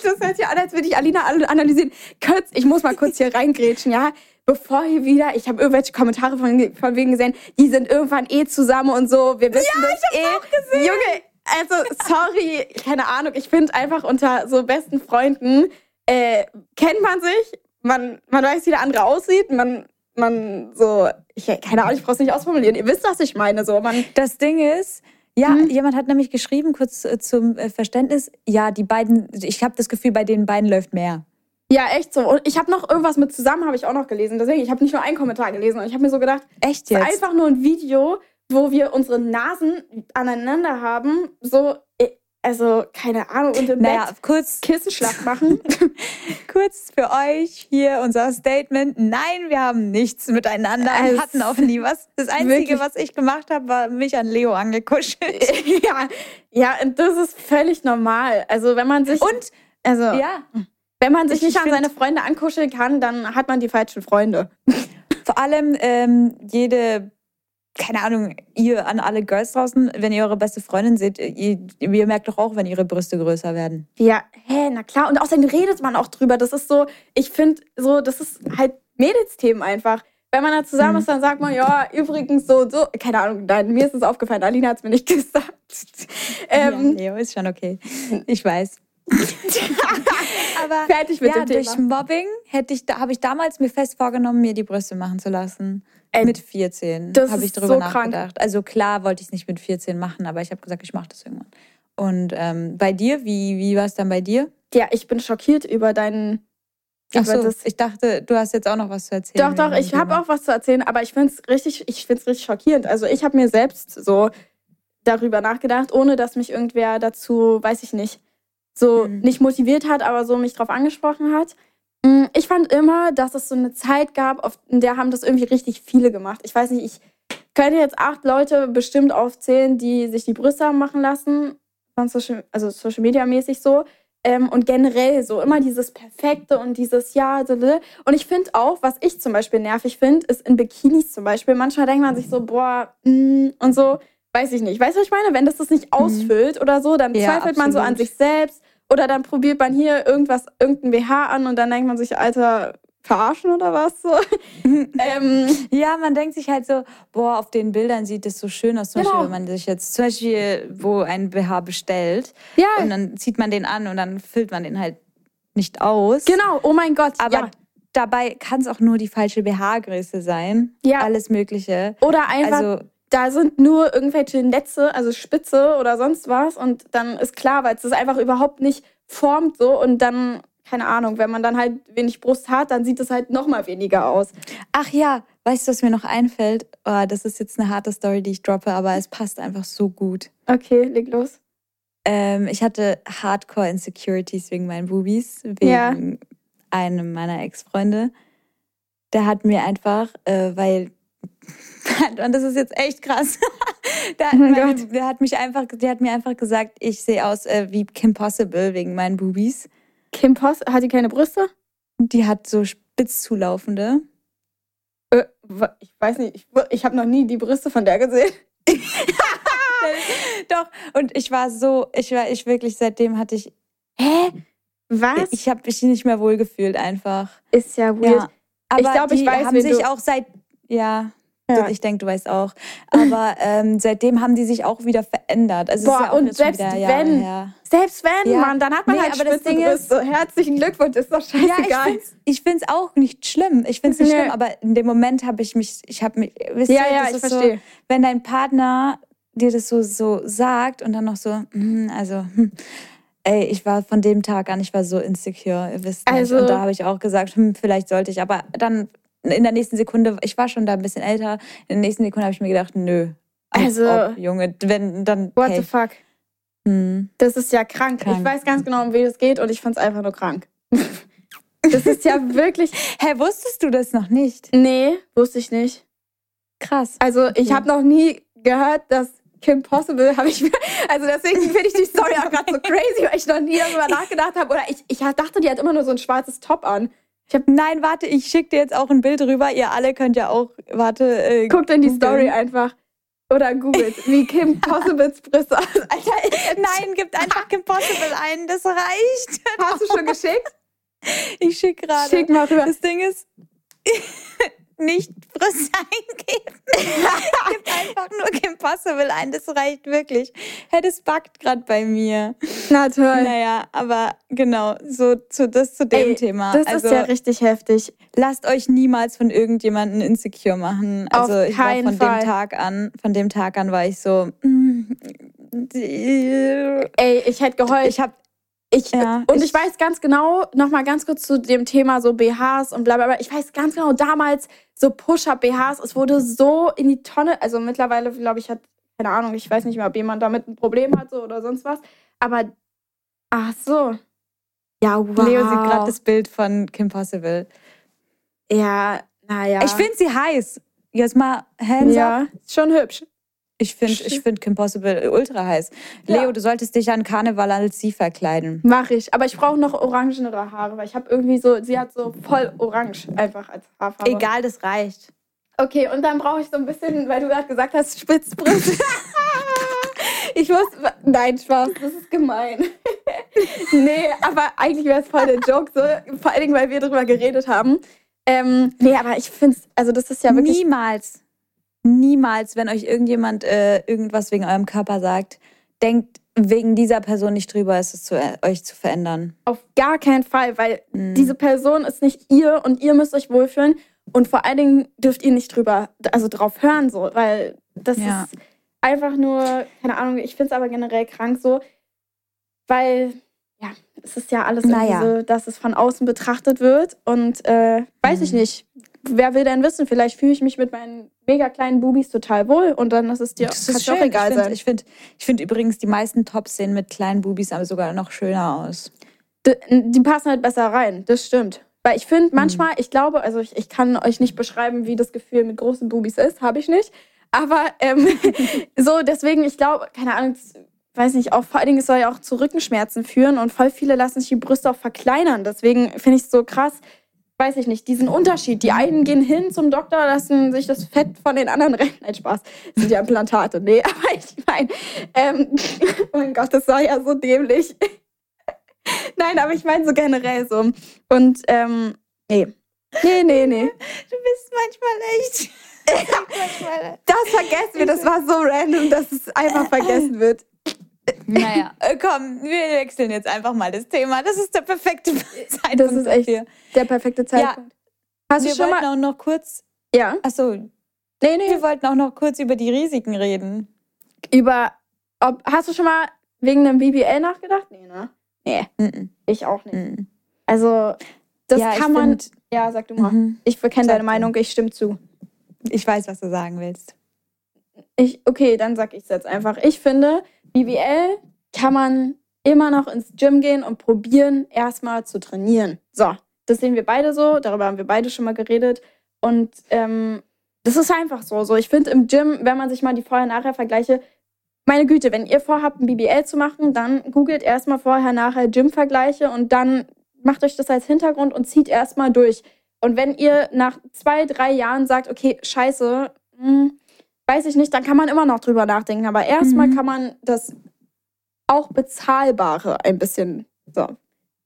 das hört sich an, als würde ich Alina an- analysieren. Kurz, ich muss mal kurz hier reingrätschen, ja? Bevor hier wieder, ich habe irgendwelche Kommentare von, von wegen gesehen, die sind irgendwann eh zusammen und so. Wir wissen ja, das ich eh. Auch gesehen. Junge, also sorry, keine Ahnung. Ich finde einfach unter so besten Freunden äh, kennt man sich, man, man weiß, wie der andere aussieht, man, man so, ich, keine Ahnung, ich brauch's nicht ausformulieren. Ihr wisst, was ich meine. So, man, Das Ding ist, ja, Hm? jemand hat nämlich geschrieben, kurz äh, zum äh, Verständnis, ja, die beiden, ich habe das Gefühl, bei den beiden läuft mehr. Ja, echt so. Und ich habe noch irgendwas mit zusammen, habe ich auch noch gelesen. Deswegen, ich habe nicht nur einen Kommentar gelesen. Und ich habe mir so gedacht, Echt jetzt? einfach nur ein Video, wo wir unsere Nasen aneinander haben. So, äh, also, keine Ahnung, und im naja, Bett kurz, Kissenschlag machen. (laughs) kurz für euch hier unser Statement. Nein, wir haben nichts miteinander Es- hatten auch nie was. Das Einzige, Wirklich. was ich gemacht habe, war mich an Leo angekuschelt. (laughs) ja, ja, und das ist völlig normal. Also, wenn man sich, Und, also, ja, wenn man sich ich nicht an seine Freunde ankuscheln kann, dann hat man die falschen Freunde. (laughs) vor allem ähm, jede, keine Ahnung, ihr an alle Girls draußen, wenn ihr eure beste Freundin seht, ihr, ihr merkt doch auch, wenn ihre Brüste größer werden. Ja, hä, na klar. Und außerdem redet man auch drüber. Das ist so, ich finde, so, das ist halt Mädelsthemen einfach. Wenn man da zusammen Mhm. ist, dann sagt man, ja, übrigens so und so. Keine Ahnung, nein, mir ist es aufgefallen. Alina hat es mir nicht (laughs) gesagt. Ähm, ja, Leo ist schon okay. Ich weiß. (laughs) Aber Fertig mit ja, dem durch Thema. Mobbing hätte ich, da habe ich damals mir fest vorgenommen, mir die Brüste machen zu lassen. Ey, mit 14 das habe ich darüber so krank. nachgedacht. Also klar wollte ich es nicht mit 14 machen, aber ich habe gesagt, ich mache das irgendwann. Und ähm, bei dir, wie, wie war es dann bei dir? Ja, ich bin schockiert über deinen. Ach so, das. ich dachte, du hast jetzt auch noch was zu erzählen. Doch, doch, ich habe auch was zu erzählen, aber ich finde es richtig, ich finde es richtig schockierend. Also ich habe mir selbst so darüber nachgedacht, ohne dass mich irgendwer dazu, weiß ich nicht, so Mhm. nicht motiviert hat, aber so mich drauf angesprochen hat. Mm, Ich fand immer, dass es so eine Zeit gab, in der haben das irgendwie richtig viele gemacht. Ich weiß nicht, ich könnte jetzt acht Leute bestimmt aufzählen, die sich die Brüste haben machen lassen, Social, also Social Media mäßig so. Ähm, und generell so immer dieses Perfekte und dieses Ja. Und ich finde auch, was ich zum Beispiel nervig finde, ist in Bikinis zum Beispiel. Manchmal denkt man sich so, boah, mm, und so, weiß ich nicht. Weißt du, was ich meine? Wenn das das nicht ausfüllt oder so, dann Mhm. Ja, zweifelt man so an absolut. sich selbst. Oder dann probiert man hier irgendwas, irgendein BH an und dann denkt man sich, Alter, verarschen oder was? So. (laughs) ähm, Ja, man denkt sich halt so, boah, auf den Bildern sieht es so schön aus. Zum Genau. Beispiel, wenn man sich jetzt zum Beispiel, wo ein BH bestellt ja, und dann zieht man den an und dann füllt man den halt nicht aus. genau. Oh mein Gott. Aber ja. dabei kann es auch nur die falsche BH-Größe sein. Ja. Alles Mögliche. Oder einfach, Also, da sind nur irgendwelche Netze, also Spitze oder sonst was. Und dann ist klar, weil es das einfach überhaupt nicht formt so. Und dann, keine Ahnung, wenn man dann halt wenig Brust hat, dann sieht es halt noch mal weniger aus. ach ja, weißt du, was mir noch einfällt? Oh, das ist jetzt eine harte Story, die ich droppe, aber es passt einfach so gut. Okay, leg los. Ähm, ich hatte Hardcore Insecurities wegen meinen Boobies, wegen Ja. einem meiner Ex-Freunde. Der hat mir einfach, äh, weil, (laughs) und das ist jetzt echt krass, (laughs) der, Oh mein meine, der hat mich einfach, der hat mir einfach gesagt, ich sehe aus äh, wie Kim Possible wegen meinen Boobies. Kim Poss, hat die keine Brüste? Die hat so spitz zulaufende. Äh, ich weiß nicht, ich, ich habe noch nie die Brüste von der gesehen. (laughs) Doch, und ich war so, ich war, ich wirklich, seitdem hatte ich, Hä? Was? ich habe mich nicht mehr wohlgefühlt einfach. ist ja weird. Ja. Aber ich die weiß, haben sich auch seit, ja, Ja. ich denke, du weißt auch. Aber (laughs) ähm, seitdem haben die sich auch wieder verändert. Also es Boah, ja und selbst wieder wenn- her. Selbst wenn, Ja. Mann, dann hat man Nee, halt aber das Ding ist- Brüste. Herzlichen Glückwunsch, ist doch Ja, ich scheißegal. ich find's auch nicht schlimm. Ich find's nicht Nee. schlimm, aber in dem Moment habe ich mich, ich habe mich, wisst Ja, ihr, ja, ich verstehe. So, wenn dein Partner dir das so, so sagt und dann noch so, hm, also, hm, ey, ich war von dem Tag an, ich war so insecure, ihr wisst nicht. Also- und da habe ich auch gesagt, hm, vielleicht sollte ich, aber dann in der nächsten Sekunde, ich war schon da ein bisschen älter, in der nächsten Sekunde habe ich mir gedacht, nö. als Also- ob, Junge, wenn dann. What hey, the fuck? hm. Das ist ja krank. Krank. Ich weiß ganz genau, um wen es geht und ich find's einfach nur krank. (laughs) das ist ja wirklich. (laughs) Hä, wusstest du das noch nicht? Nee, wusste ich nicht. Krass. Also, ich Okay. habe noch nie gehört, dass Kim Possible (laughs) habe ich. Also, deswegen finde ich die Story auch gerade so crazy, weil ich noch nie darüber nachgedacht habe. Oder ich, ich dachte, die hat immer nur so ein schwarzes Top an. Nein, warte, ich schicke dir jetzt auch ein Bild rüber. Ihr alle könnt ja auch, warte. Äh, Guckt in die. Story einfach. Oder googelt, wie Kim (laughs) Possibles Brüste aus. Alter, ich- Nein, gibt einfach Kim Possible ein, das reicht. hast du schon geschickt? Ich schicke gerade. Schick mal rüber. Das Ding ist, (laughs) nicht Brüste eingeben. (laughs) (laughs) Gib einfach nur Kim Possible ein, das reicht wirklich. Hä, das backt gerade bei mir. Na toll. Naja, aber genau, so zu, das zu dem Ey, Thema. Das also, ist ja richtig heftig. lasst euch niemals von irgendjemandem insecure machen. Auf Also ich war von Fall. dem Tag an, von dem Tag an war ich so. mm, Ey, ich hätte geheult. Ich habe Ich, Ja, und ich- ich, weiß ganz genau, nochmal ganz kurz zu dem Thema so BHs und bla bla bla. Ich weiß ganz genau, damals so Push-Up-BHs, es wurde so in die Tonne. Also mittlerweile, glaube ich, hat, keine Ahnung, ich weiß nicht mehr, ob jemand damit ein Problem hat so, oder sonst was. Aber, ach so. Ja, wow. Leo sieht gerade das Bild von Kim Possible. Ja, naja. Ich finde sie heiß. Jetzt mal hands up. Ja, ist schon hübsch. Ich finde ich find Kim Possible ultra heiß. Ja. Leo, du solltest dich an Karneval als sie verkleiden. Mach ich. Aber ich brauche noch orangenere Haare, weil ich habe irgendwie so, sie hat so voll orange einfach als Haarfarbe. Egal, das reicht. Okay, und dann brauche ich so ein bisschen, weil du gerade gesagt hast, Spitzbrüste. (laughs) ich muss. Nein, Spaß, das ist gemein. (laughs) nee, aber eigentlich wäre es voll der Joke, so, vor allen Dingen, weil wir darüber geredet haben. Ähm, nee, aber ich finde es, also das ist ja wirklich. Niemals, niemals, wenn euch irgendjemand äh, irgendwas wegen eurem Körper sagt, denkt wegen dieser Person nicht drüber, es ist zu, äh, euch zu verändern. Auf gar keinen Fall, weil Mhm. diese Person ist nicht ihr und ihr müsst euch wohlfühlen. Und vor allen Dingen dürft ihr nicht drüber, also drauf hören, so, weil das Ja. ist einfach nur, keine Ahnung, ich finde es aber generell krank so, weil, ja, es ist ja alles Naja. so, dass es von außen betrachtet wird und äh, weiß ich Mhm. nicht. Wer will denn wissen, vielleicht fühle ich mich mit meinen mega kleinen Bubis total wohl und dann ist es dir Das ist auch egal ich finde sein. ich find, ich find übrigens, die meisten Tops sehen mit kleinen Bubis aber sogar noch schöner aus. D- die passen halt besser rein, das stimmt. Weil ich Mhm. finde manchmal, ich glaube, also ich, ich kann euch nicht beschreiben, wie das Gefühl mit großen Bubis ist, habe ich nicht. Aber ähm, (laughs) so, deswegen, ich glaube, keine Ahnung, weiß nicht, auch vor allen Dingen, es soll ja auch zu Rückenschmerzen führen und voll viele lassen sich die Brüste auch verkleinern. Deswegen finde ich es so krass, weiß ich nicht, diesen Unterschied. Die einen gehen hin zum Doktor, lassen sich das Fett von den anderen rennen. Nein, Spaß. Das sind ja Implantate. Nee, (laughs) aber ich meine, ähm, (laughs) oh mein Gott, das war ja so dämlich. (laughs) Nein, aber ich meine so generell so. Und, ähm, nee. Nee, nee, nee. Du bist manchmal echt. Das vergessen wir. Das war so random, dass es einfach vergessen wird. Naja, äh, komm, wir wechseln jetzt einfach mal das Thema. Das ist der perfekte Zeitpunkt Das ist echt dafür. der perfekte Zeitpunkt. Hast Wir du schon wollten mal. auch noch kurz. Ja. Achso, Nee, nee. wir wollten auch noch kurz über die Risiken reden. Über. Ob, hast du schon mal wegen einem BBL nachgedacht? Nee, ne? Nee, ich auch nicht. Mhm. Also, das ja, kann man. find- ja, sag du mal. Mhm. Ich kenne Sag deine. Meinung, ich stimme zu. Ich weiß, was du sagen willst. Ich, okay, dann sag ich es jetzt einfach. Ich finde, BBL kann man immer noch ins Gym gehen und probieren, erstmal zu trainieren. So, das sehen wir beide so, darüber haben wir beide schon mal geredet. Und ähm, das ist einfach so. so. Ich finde im Gym, wenn man sich mal die Vorher-Nachher-Vergleiche, meine Güte, wenn ihr vorhabt, ein BBL zu machen, dann googelt erstmal vorher-nachher Gym-Vergleiche und dann macht euch das als Hintergrund und zieht erstmal durch. Und wenn ihr nach zwei, drei Jahren sagt, okay, scheiße, hm, weiß ich nicht, dann kann man immer noch drüber nachdenken. Aber erstmal Mhm. kann man das auch bezahlbare ein bisschen so.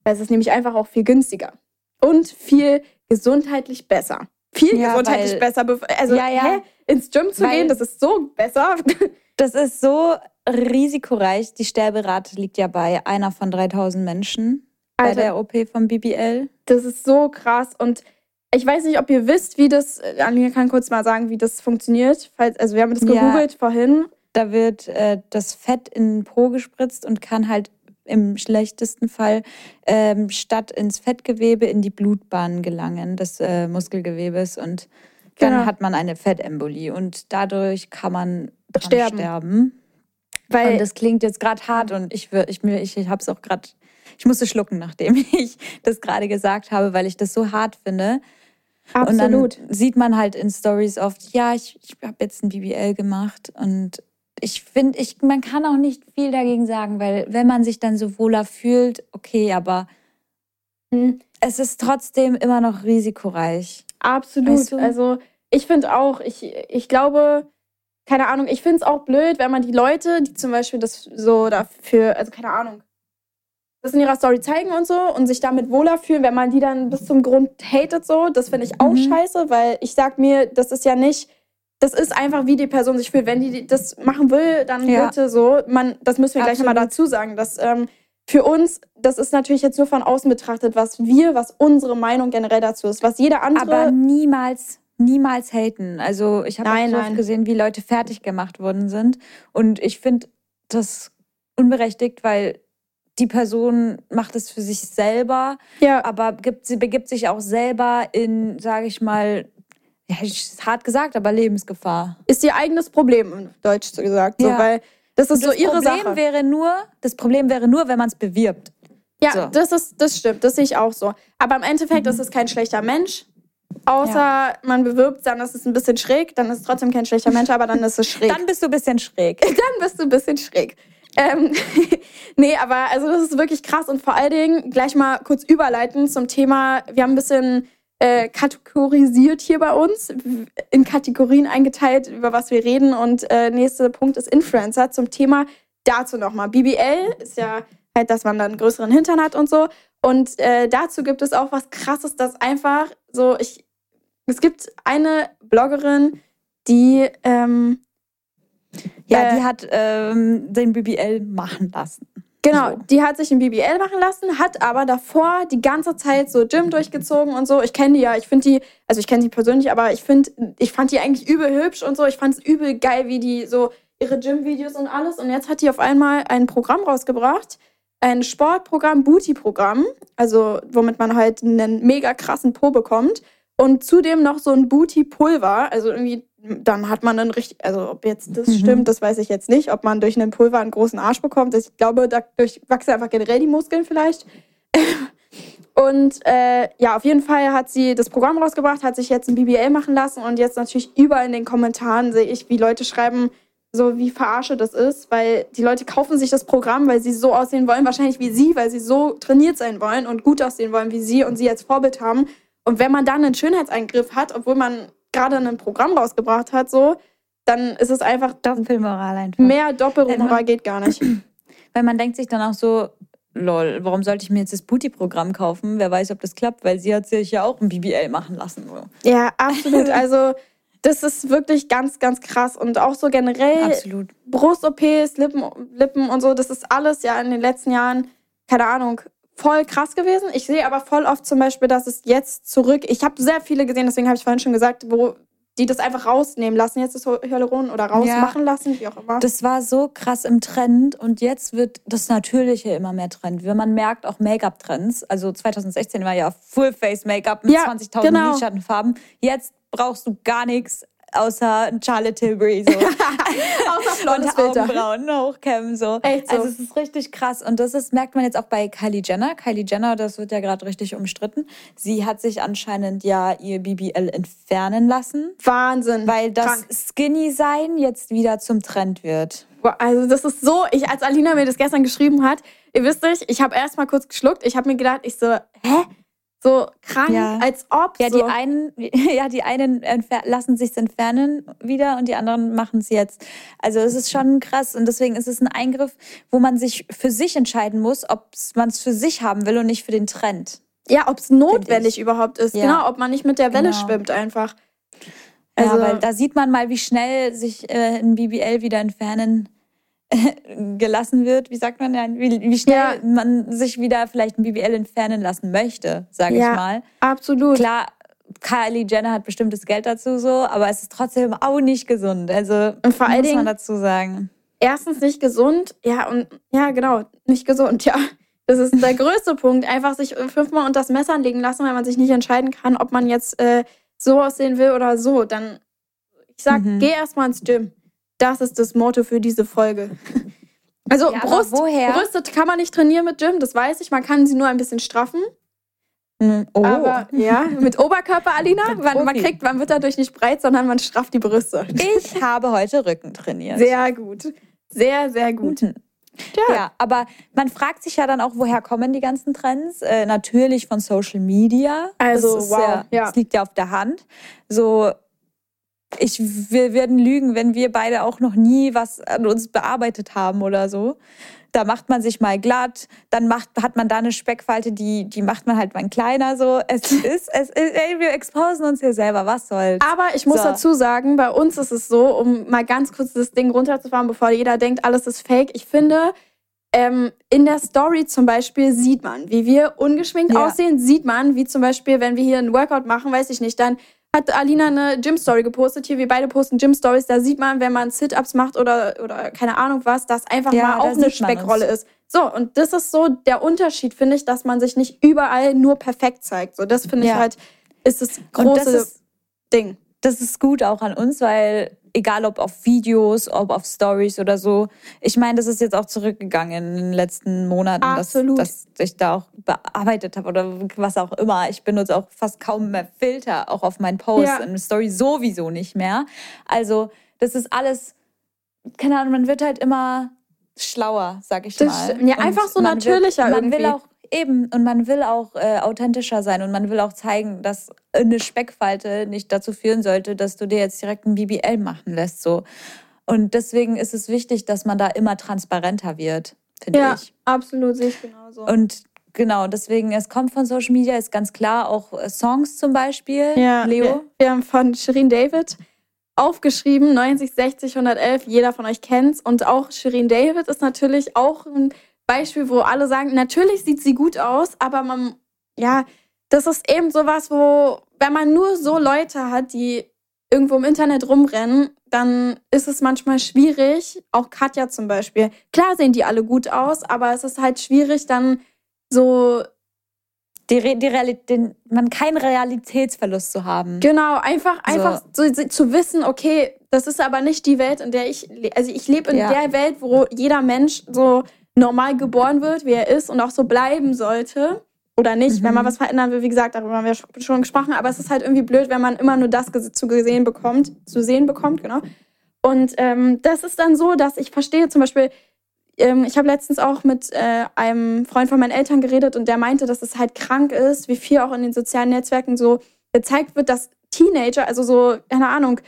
Weil es ist nämlich einfach auch viel günstiger. Und viel gesundheitlich besser. Viel Ja, gesundheitlich weil- besser. Also Ja, ja. Hä? ins Gym zu Weil- gehen, das ist so besser. (laughs) Das ist so risikoreich. Die Sterberate liegt ja bei einer von 3000 Menschen bei Alter. der OP vom BBL. Das ist so krass. Und ich weiß nicht, ob ihr wisst, wie das. äh, Alina kann kurz mal sagen, wie das funktioniert. Falls, also, wir haben das Ja. gegoogelt vorhin. Da wird äh, das Fett in den Po gespritzt und kann halt im schlechtesten Fall ähm, statt ins Fettgewebe in die Blutbahn gelangen des äh, Muskelgewebes und dann Genau. hat man eine Fettembolie und dadurch kann man Sterben. sterben. Weil und das klingt jetzt gerade hart und ich, ich, mir- ich, ich habe es auch gerade, ich musste schlucken, nachdem (laughs) ich das gerade gesagt habe, weil ich das so hart finde. Absolut. Und dann sieht man halt in Stories oft, ja, ich, ich habe jetzt ein BBL gemacht und ich finde, ich, man kann auch nicht viel dagegen sagen, weil wenn man sich dann so wohler fühlt, okay, aber Hm. es ist trotzdem immer noch risikoreich. Absolut. Weißt du? Also ich finde auch, ich, ich glaube, keine Ahnung, ich finde es auch blöd, wenn man die Leute, die zum Beispiel das so dafür, also keine Ahnung, das in ihrer Story zeigen und so und sich damit wohler fühlen, wenn man die dann bis zum Grund hatet so, das finde ich auch Mhm. scheiße, weil ich sag mir, das ist ja nicht, das ist einfach, wie die Person sich fühlt. Wenn die das machen will, dann Ja. bitte so. Man, das müssen wir gleich nochmal Absolut. dazu sagen, dass ähm, für uns, das ist natürlich jetzt nur von außen betrachtet, was wir, was unsere Meinung generell dazu ist, was jeder andere Aber niemals, niemals haten. Also ich habe auch so oft gesehen, wie Leute fertig gemacht worden sind. Und ich finde das unberechtigt, weil die Person macht es für sich selber, Ja, aber gibt, sie begibt sich auch selber in, sage ich mal, ja, hart gesagt, aber Lebensgefahr. ist ihr eigenes Problem, Deutsch gesagt. So, Ja. weil das ist Und so ihre Problem Sache. wäre nur, das Problem wäre nur, wenn man es bewirbt. Ja, so. das, ist, das stimmt, das sehe ich auch so. Aber im Endeffekt Mhm. ist es kein schlechter Mensch. Außer man bewirbt, dann ist es ein bisschen schräg, dann ist es trotzdem kein schlechter Mensch, aber dann ist es schräg. Dann bist du ein bisschen schräg. (laughs) dann bist du ein bisschen schräg. Ähm, (laughs) nee, aber also das ist wirklich krass und vor allen Dingen gleich mal kurz überleiten zum Thema, wir haben ein bisschen äh, kategorisiert hier bei uns, in Kategorien eingeteilt, über was wir reden und äh, nächster Punkt ist Influencer zum Thema dazu nochmal. BBL ist ja halt, dass man dann einen größeren Hintern hat und so und äh, dazu gibt es auch was krasses, dass einfach so, ich, es gibt eine Bloggerin, die ähm, Ja, Äh, die hat ähm, den BBL machen lassen. Genau, So. die hat sich ein BBL machen lassen, hat aber davor die ganze Zeit so Gym durchgezogen und so. Ich kenne die ja, ich finde die, also ich kenne die persönlich, aber ich finde, ich fand die eigentlich übel hübsch und so. Ich fand es übel geil, wie die so ihre Gym-Videos und alles. Und jetzt hat die auf einmal ein Programm rausgebracht, ein Sportprogramm, Booty-Programm, also womit man halt einen mega krassen Po bekommt. und zudem noch so ein Booty-Pulver. Also irgendwie, dann hat man dann richtig, also ob jetzt das Mhm. stimmt, das weiß ich jetzt nicht, ob man durch einen Pulver einen großen Arsch bekommt. Ich glaube, dadurch wachsen einfach generell die Muskeln vielleicht. (laughs) Und äh, ja, auf jeden Fall hat sie das Programm rausgebracht, hat sich jetzt ein BBL machen lassen und jetzt natürlich überall in den Kommentaren sehe ich, wie Leute schreiben, so wie verarsche das ist, weil die Leute kaufen sich das Programm, weil sie so aussehen wollen, wahrscheinlich wie sie, weil sie so trainiert sein wollen und gut aussehen wollen wie sie und sie als Vorbild haben. Und wenn man dann einen Schönheitseingriff hat, obwohl man gerade ein Programm rausgebracht hat, so, dann ist es einfach Doppelmoral einfach. mehr Doppelmoral geht gar nicht. (clears throat) Weil man denkt sich dann auch so, lol, warum sollte ich mir jetzt das Booty-Programm kaufen? Wer weiß, ob das klappt, weil sie hat sich ja auch ein BBL machen lassen. So. Ja, absolut. (laughs) Also das ist wirklich ganz, ganz krass und auch so generell. Brust-OPs, Lippen, Lippen und so, das ist alles ja in den letzten Jahren, keine Ahnung, voll krass gewesen. Ich sehe aber voll oft zum Beispiel, dass es jetzt zurück, ich habe sehr viele gesehen, deswegen habe ich vorhin schon gesagt, wo die das einfach rausnehmen lassen, jetzt das Hyaluron oder rausmachen lassen, wie auch immer. Das war so krass im Trend und jetzt wird das Natürliche immer mehr Trend. Wenn man merkt, auch Make-up-Trends. Also 2016 war ja Full-Face-Make-up mit Ja, 20.000 genau. Lidschattenfarben. Jetzt brauchst du gar nichts außer Charlotte Tilbury. So. (laughs) Außer blondes und Filter. Augenbrauen hochkämmen. So. Echt so. Also es ist richtig krass. Und das ist, merkt man jetzt auch bei Kylie Jenner. Kylie Jenner, das wird ja gerade richtig umstritten. Sie hat sich anscheinend ja ihr BBL entfernen lassen, Wahnsinn. weil das Krank. Skinny-Sein jetzt wieder zum Trend wird. Also das ist so, ich als Alina mir das gestern geschrieben hat, ihr wisst nicht, ich habe erst mal kurz geschluckt, ich habe mir gedacht, ich so, hä? So krank, Ja. als ob. Ja, so. die einen, (laughs) ja, die einen lassen sich entfernen wieder und die anderen machen es jetzt. Also es ist schon krass und deswegen ist es ein Eingriff, wo man sich für sich entscheiden muss, ob man es für sich haben will und nicht für den Trend. Ja, ob es notwendig überhaupt ist. Ja. Genau, ob man nicht mit der Welle Genau. schwimmt einfach. Also, Also- ja, weil da sieht man mal, wie schnell sich äh, ein BBL wieder entfernen (laughs) gelassen wird. Wie sagt man ja? Wie, wie schnell Ja. man sich wieder vielleicht ein BBL entfernen lassen möchte, sage Ja. ich mal. Absolut. Klar, Kylie Jenner hat bestimmtes Geld dazu so, aber es ist trotzdem auch nicht gesund. Also Und vor muss man Dingen- dazu sagen. Erstens nicht gesund, ja, und ja, genau, nicht gesund, (laughs) ja. Das ist der größte Punkt. Einfach sich fünfmal unter das Messer legen lassen, weil man sich nicht entscheiden kann, ob man jetzt äh, so aussehen will oder so. Dann, ich sag, Mhm. geh erstmal ins Gym. Das ist das Motto für diese Folge. Also Ja, Brust? Brüste kann man nicht trainieren mit Gym, das weiß ich. Man kann sie nur ein bisschen straffen. Hm, Oh. Aber ja, mit Oberkörper, Alina, (laughs) man, man kriegt, man wird dadurch nicht breit, sondern man strafft die Brüste. ich habe heute Rücken trainiert. Sehr gut. Sehr, sehr gut. Mhm. Ja. aber man fragt sich ja dann auch, woher kommen die ganzen Trends? Äh, natürlich von Social Media. Also, das wow, ja, ja. Das liegt ja auf der Hand. So, ich, wir werden lügen, wenn wir beide auch noch nie was an uns bearbeitet haben oder so. Da macht man sich mal glatt, dann macht, hat man da eine Speckfalte, die, die macht man halt mal kleiner. So, es ist, es ist, ey, wir exposen uns hier selber. Was soll's? Aber ich muss So. dazu sagen, bei uns ist es so, um mal ganz kurz das Ding runterzufahren, bevor jeder denkt, alles ist fake. Ich finde, ähm, in der Story zum Beispiel sieht man, wie wir ungeschminkt Ja. aussehen, sieht man, wie zum Beispiel, wenn wir hier einen Workout machen, weiß ich nicht, dann hat Alina eine Gym-Story gepostet. Hier, wir beide posten Gym-Stories. Da sieht man, wenn man Sit-Ups macht oder, oder keine Ahnung was, dass einfach Ja, mal auch eine Speckrolle ist. So, und das ist so der Unterschied, finde ich, dass man sich nicht überall nur perfekt zeigt. So, das finde ich Ja. halt, ist das große das ist, Ding. das ist gut auch an uns, weil egal ob auf Videos, ob auf Stories oder so, ich meine, das ist jetzt auch zurückgegangen in den letzten Monaten, dass, Absolut. dass ich da auch bearbeitet habe oder was auch immer. Ich benutze auch fast kaum mehr Filter, auch auf meinen Posts, Ja. in Story sowieso nicht mehr. Also das ist alles, keine Ahnung, man wird halt immer schlauer, sag ich Das mal. Ja, einfach so natürlicher Will, man irgendwie. will auch Eben, und man will auch äh, authentischer sein und man will auch zeigen, dass eine Speckfalte nicht dazu führen sollte, dass du dir jetzt direkt ein BBL machen lässt. So. Und deswegen ist es wichtig, dass man da immer transparenter wird, finde Ja, ich. absolut, sehe ich genauso. Und genau, deswegen, es kommt von Social Media, ist ganz klar, auch äh, Songs zum Beispiel. ja, Leo? Wir, wir haben von Shirin David aufgeschrieben, 90, 60, 111, jeder von euch kennt's. Und auch Shirin David ist natürlich auch ein Beispiel, wo alle sagen, natürlich sieht sie gut aus, aber man, ja, das ist eben sowas, wo, wenn man nur so Leute hat, die irgendwo im Internet rumrennen, dann ist es manchmal schwierig, auch Katja zum Beispiel. Klar sehen die alle gut aus, aber es ist halt schwierig, dann so die, die Realität, man keinen Realitätsverlust zu haben. Genau, einfach, einfach so, so, zu wissen, okay, das ist aber nicht die Welt, in der ich, also ich lebe in Ja. der Welt, wo jeder Mensch so normal geboren wird, wie er ist und auch so bleiben sollte. Oder nicht, wenn man Mhm. was verändern will, wie gesagt, darüber haben wir sch- schon gesprochen, aber es ist halt irgendwie blöd, wenn man immer nur das zu gesehen bekommt, zu sehen bekommt, genau. Und ähm, das ist dann so, dass ich verstehe zum Beispiel, ähm, ich habe letztens auch mit äh, einem Freund von meinen Eltern geredet und der meinte, dass es halt krank ist, wie viel auch in den sozialen Netzwerken so gezeigt wird, dass Teenager, also so, keine Ahnung,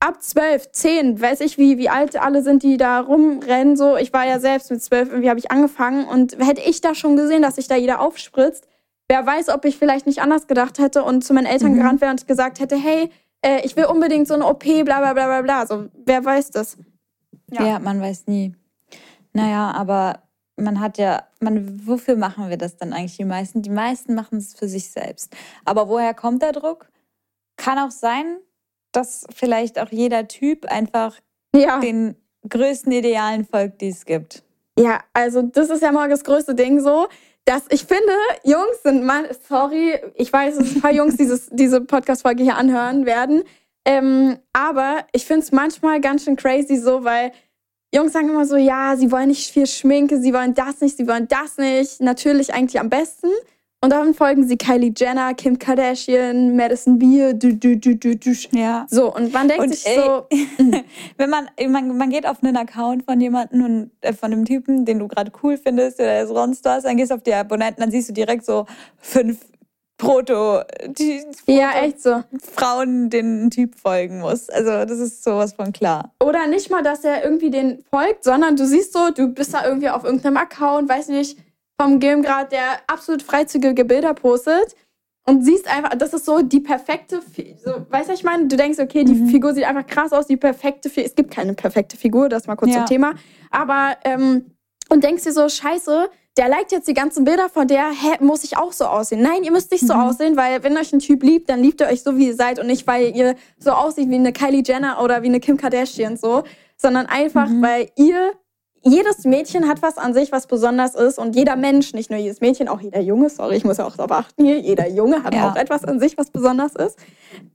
ab 12, 10, weiß ich, wie, wie alt alle sind, die da rumrennen. So, ich war ja selbst mit 12, irgendwie habe ich angefangen und hätte ich da schon gesehen, dass sich da jeder aufspritzt, wer weiß, ob ich vielleicht nicht anders gedacht hätte und zu meinen Eltern Mhm. gerannt wäre und gesagt hätte, hey, äh, ich will unbedingt so eine OP, bla bla bla bla bla. So, wer weiß das? Ja. Ja. man weiß nie. Naja, aber man hat ja, man, wofür machen wir das dann eigentlich die meisten? Die meisten machen es für sich selbst. Aber woher kommt der Druck? Kann auch sein, dass vielleicht auch jeder Typ einfach Ja. den größten Idealen folgt, die es gibt. Ja, also das ist ja mal das größte Ding so, dass ich finde, Jungs sind mal, sorry, ich weiß, dass ein paar Jungs dieses, diese Podcast-Folge hier anhören werden, ähm, aber ich finde es manchmal ganz schön crazy so, weil Jungs sagen immer so, ja, sie wollen nicht viel Schminke, sie wollen das nicht, sie wollen das nicht, natürlich eigentlich am besten. Und dann folgen sie Kylie Jenner, Kim Kardashian, Madison Beer, du, du, du, du, du. Ja. So, und man denkt Und sich ey, so, (laughs) Wenn man, man, man geht auf einen Account von jemandem und äh, von einem Typen, den du gerade cool findest oder sonst was, dann gehst du auf die Abonnenten, dann siehst du direkt so fünf Proto, die ja, echt so. Frauen, denen ein Typ folgen muss. Also das ist sowas von klar. Oder nicht mal, dass er irgendwie den folgt, sondern du siehst so, du bist da irgendwie auf irgendeinem Account, weiß nicht, vom Gilmgrad, der absolut freizügige Bilder postet und siehst einfach, das ist so die perfekte, so, weißt du, ich meine, du denkst, okay, die Mhm. Figur sieht einfach krass aus, die perfekte Figur, es gibt keine perfekte Figur, das mal kurz Ja. zum Thema, aber, ähm, und denkst dir so, scheiße, der liked jetzt die ganzen Bilder von der, hä, muss ich auch so aussehen? Nein, ihr müsst nicht so Mhm. aussehen, weil wenn euch ein Typ liebt, dann liebt er euch so, wie ihr seid und nicht, weil ihr so aussieht wie eine Kylie Jenner oder wie eine Kim Kardashian so, sondern einfach, Mhm. weil ihr, jedes Mädchen hat was an sich, was besonders ist und jeder Mensch, nicht nur jedes Mädchen, auch jeder Junge, sorry, ich muss ja auch darauf achten hier, jeder Junge hat Ja. auch etwas an sich, was besonders ist.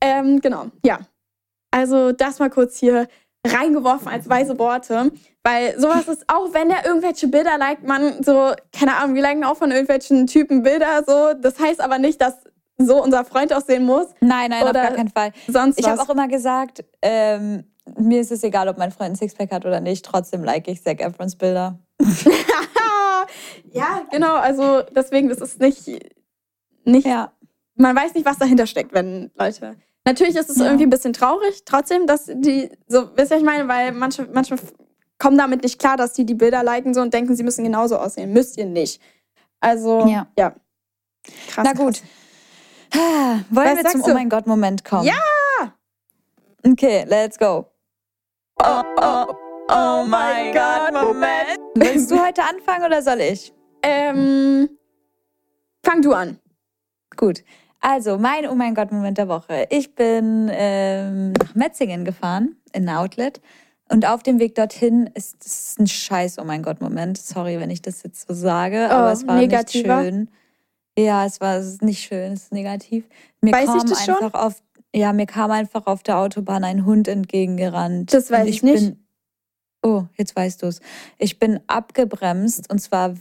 Ähm, genau, ja. Also das mal kurz hier reingeworfen als weise Worte. Weil sowas ist, auch wenn der irgendwelche Bilder liked, man so, keine Ahnung, wir liken auch von irgendwelchen Typen Bilder so. Das heißt aber nicht, dass so unser Freund aussehen muss. Nein, nein, auf gar keinen Fall. Sonst Ich habe auch immer gesagt, ähm, mir ist es egal, ob mein Freund ein Sixpack hat oder nicht. Trotzdem like ich Zac Efrons Bilder. (laughs) ja, genau. Also deswegen, das ist nicht, nicht Ja. man weiß nicht, was dahinter steckt, wenn Leute. Natürlich ist es Ja. irgendwie ein bisschen traurig, trotzdem, dass die, so, wisst ihr, ich meine, weil manche, manche kommen damit nicht klar, dass die die Bilder liken so und denken, sie müssen genauso aussehen. Müsst ihr nicht. Also, Ja. ja. Krass, Na gut. Ah, Wollen Was wir zum? Oh mein Gott Moment kommen? Ja! Okay, let's go. Oh, oh, oh mein Gott Moment. Willst du heute anfangen oder soll ich? Ähm, fang du an. Gut. Also, mein Oh mein Gott Moment der Woche. Ich bin ähm, nach Metzingen gefahren, in ein Outlet. Und auf dem Weg dorthin ist es ein scheiß Oh mein Gott Moment. Sorry, wenn ich das jetzt so sage, Oh, aber es war negativer? nicht schön. Ja, es war es nicht schön, es ist negativ. Mir Weiß ich das schon? einfach auf ja, mir kam einfach auf der Autobahn ein Hund entgegengerannt. Das weiß Und ich nicht. Bin, oh, jetzt weißt du es. Ich bin abgebremst und zwar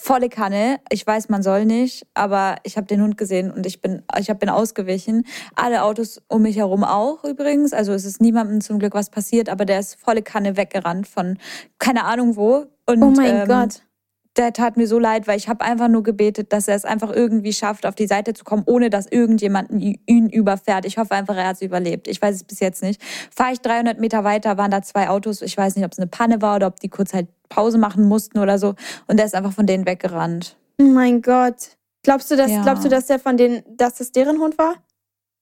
volle Kanne. Ich weiß, man soll nicht, aber ich habe den Hund gesehen und ich bin, ich hab, bin ausgewichen. Alle Autos um mich herum auch übrigens. Also es ist niemandem zum Glück was passiert, aber der ist volle Kanne weggerannt von keine Ahnung wo. Und, Oh mein ähm, Gott. Der tat mir so leid, weil ich habe einfach nur gebetet, dass er es einfach irgendwie schafft, auf die Seite zu kommen, ohne dass irgendjemanden ü- ihn überfährt. Ich hoffe einfach, er hat es überlebt. Ich weiß es bis jetzt nicht. Fahre ich 300 Meter weiter, waren da zwei Autos. Ich weiß nicht, ob es eine Panne war oder ob die kurz halt Pause machen mussten oder so. Und der ist einfach von denen weggerannt. Oh mein Gott. Glaubst du, dass, Ja. glaubst du, dass der von denen, dass das deren Hund war?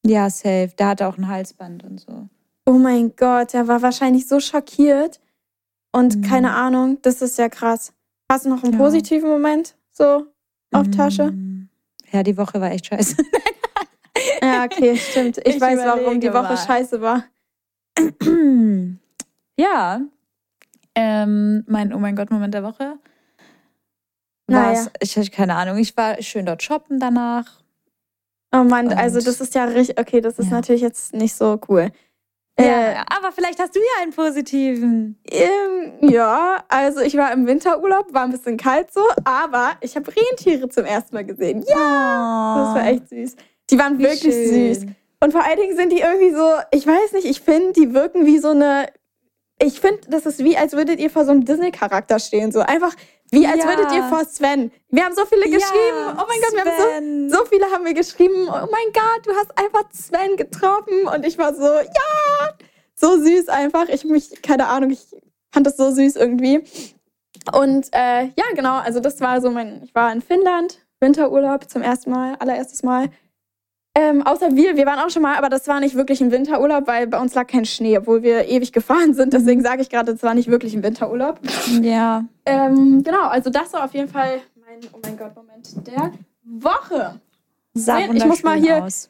Ja, safe. Der hatte auch ein Halsband und so. Oh mein Gott, er war wahrscheinlich so schockiert. Und Mhm. keine Ahnung, das ist ja krass. Hast du noch einen Ja. positiven Moment so auf Tasche? Mm. Ja, die Woche war echt scheiße. (laughs) Ja, okay, stimmt. Ich, Ich weiß, warum die Woche mal. scheiße war. (clears throat) ja. Ähm, mein Oh mein Gott Moment der Woche. war Naja. es, ich hatte keine Ahnung, ich war schön dort shoppen danach. Oh Mann, Und- also das ist ja richtig, okay, das ist Ja. natürlich jetzt nicht so cool. Ja, Äh, aber vielleicht hast du ja einen positiven. ähm, ja, also ich war im Winterurlaub, war ein bisschen kalt so, aber ich habe Rentiere zum ersten Mal gesehen. Ja, das war echt süß. Die waren wirklich schön. süß. Und vor allen Dingen sind die irgendwie so, ich weiß nicht, ich finde, die wirken wie so eine. Ich finde, das ist wie, als würdet ihr vor so einem Disney-Charakter stehen. So einfach wie, als Ja. würdet ihr vor Sven. Wir haben so viele Ja, geschrieben. Oh mein Gott, wir haben Sven. so, so viele haben wir geschrieben. Oh mein Gott, du hast einfach Sven getroffen. Und ich war so, ja, so süß einfach. Ich mich, keine Ahnung, ich fand das so süß irgendwie. Und äh, ja, genau, also das war so mein, ich war in Finnland, Winterurlaub zum ersten Mal, allererstes Mal. Ähm, außer wir, wir waren auch schon mal, aber das war nicht wirklich ein Winterurlaub, weil bei uns lag kein Schnee, obwohl wir ewig gefahren sind. Deswegen sage ich gerade, es war nicht wirklich ein Winterurlaub. Ja. Ähm, genau, also das war auf jeden Fall mein, oh mein Gott, Moment, der Woche. Sah Ich muss mal hier- aus.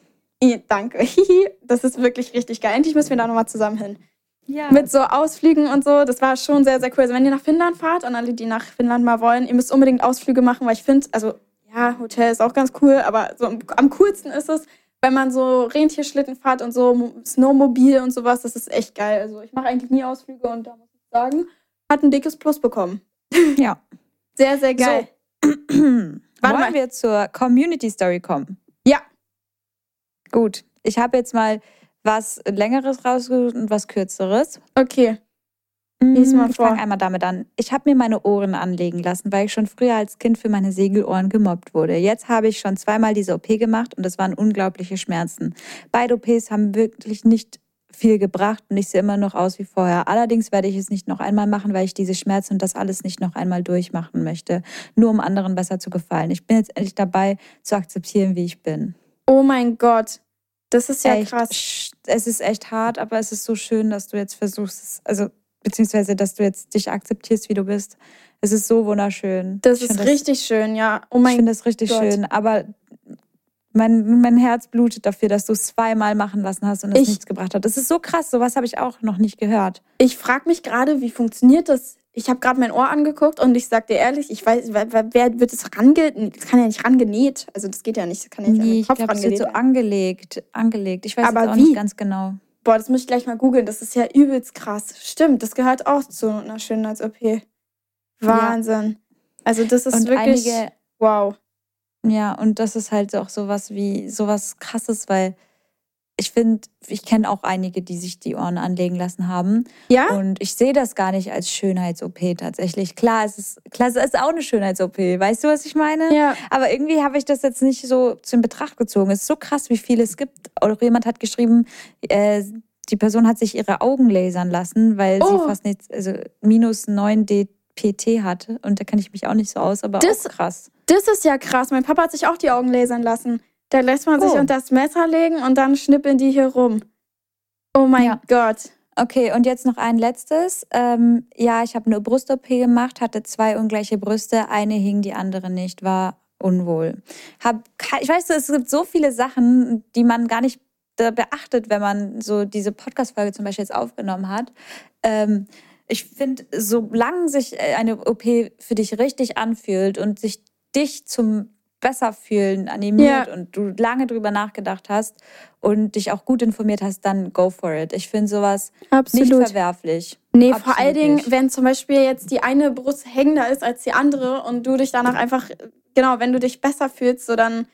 Danke. (laughs) Das ist wirklich richtig geil. Endlich müssen wir da nochmal zusammen hin. Ja. Mit so Ausflügen und so, das war schon sehr, sehr cool. Also wenn ihr nach Finnland fahrt und alle, die nach Finnland mal wollen, ihr müsst unbedingt Ausflüge machen, weil ich finde, also ja, Hotel ist auch ganz cool, aber so am, am coolsten ist es, wenn man so Rentierschlitten fährt und so Mo- Snowmobil und sowas, das ist echt geil. Also ich mache eigentlich nie Ausflüge und da muss ich sagen, hat ein dickes Plus bekommen. (laughs) Ja. Sehr, sehr geil. (clears throat) Wollen mal. wir zur Community Story kommen? Ja. Gut. Ich habe jetzt mal was Längeres rausgesucht und was Kürzeres. Okay. Lies mal ich vor. fange einmal damit an. Ich habe mir meine Ohren anlegen lassen, weil ich schon früher als Kind für meine Segelohren gemobbt wurde. Jetzt habe ich schon zweimal diese OP gemacht und es waren unglaubliche Schmerzen. Beide OPs haben wirklich nicht viel gebracht und ich sehe immer noch aus wie vorher. Allerdings werde ich es nicht noch einmal machen, weil ich diese Schmerzen und das alles nicht noch einmal durchmachen möchte, nur um anderen besser zu gefallen. Ich bin jetzt endlich dabei zu akzeptieren, wie ich bin. Oh mein Gott. Das ist ja echt, krass. Es ist echt hart, aber es ist so schön, dass du jetzt versuchst, also beziehungsweise, dass du jetzt dich akzeptierst, wie du bist. Es ist so wunderschön. Das Ich ist richtig schön, ja. Oh ich mein finde das richtig Gott. schön, aber mein, mein Herz blutet dafür, dass du es zweimal machen lassen hast und es Ich- nichts gebracht hat. Das ist so krass, sowas habe ich auch noch nicht gehört. Ich frage mich gerade, wie funktioniert das? Ich habe gerade mein Ohr angeguckt und ich sag dir ehrlich, ich weiß, wer, wer- wird es range... Das kann ja nicht rangenäht. Also das geht ja nicht. Das kann ja nicht an Nee, den ich Kopf glaube, es wird rangenäht so angelegt, angelegt. Ich weiß Aber auch wie? nicht ganz genau. Boah, das muss ich gleich mal googeln. Das ist ja übelst krass. Stimmt, das gehört auch zu einer Schönheits-OP. Wahnsinn. Also das ist Und wirklich... einige, wow. ja, und das ist halt auch sowas wie sowas krasses, weil ich finde, ich kenne auch einige, die sich die Ohren anlegen lassen haben. Ja? Und ich sehe das gar nicht als Schönheits-OP tatsächlich. Klar, es ist, klar, es ist auch eine Schönheits-OP. Weißt du, was ich meine? Ja. Aber irgendwie habe ich das jetzt nicht so zum Betracht gezogen. Es ist so krass, wie viel es gibt. Auch jemand hat geschrieben, äh, die Person hat sich ihre Augen lasern lassen, weil Oh. sie fast nichts, also minus 9 dpt hatte. Und da kenne ich mich auch nicht so aus, aber Das- krass. Das ist ja krass. Mein Papa hat sich auch die Augen lasern lassen. Da lässt man sich Oh. unter das Messer legen und dann schnippeln die hier rum. Oh mein Ja. Gott. Okay, und jetzt noch ein letztes. Ähm, ja, ich habe eine Brust-OP gemacht, hatte zwei ungleiche Brüste, eine hing, die andere nicht, war unwohl. Hab, ich weiß, es gibt so viele Sachen, die man gar nicht beachtet, wenn man so diese Podcast-Folge zum Beispiel jetzt aufgenommen hat. Ähm, ich finde, solange sich äh, eine OP für dich richtig anfühlt und sich dich zum besser fühlen animiert Ja. und du lange drüber nachgedacht hast und dich auch gut informiert hast, dann go for it. Ich finde sowas nicht Absolut. verwerflich. Nee, Absolut vor allen Dingen, nicht. wenn zum Beispiel jetzt die eine Brust hängender ist als die andere und du dich danach einfach, genau, wenn du dich besser fühlst, so dann,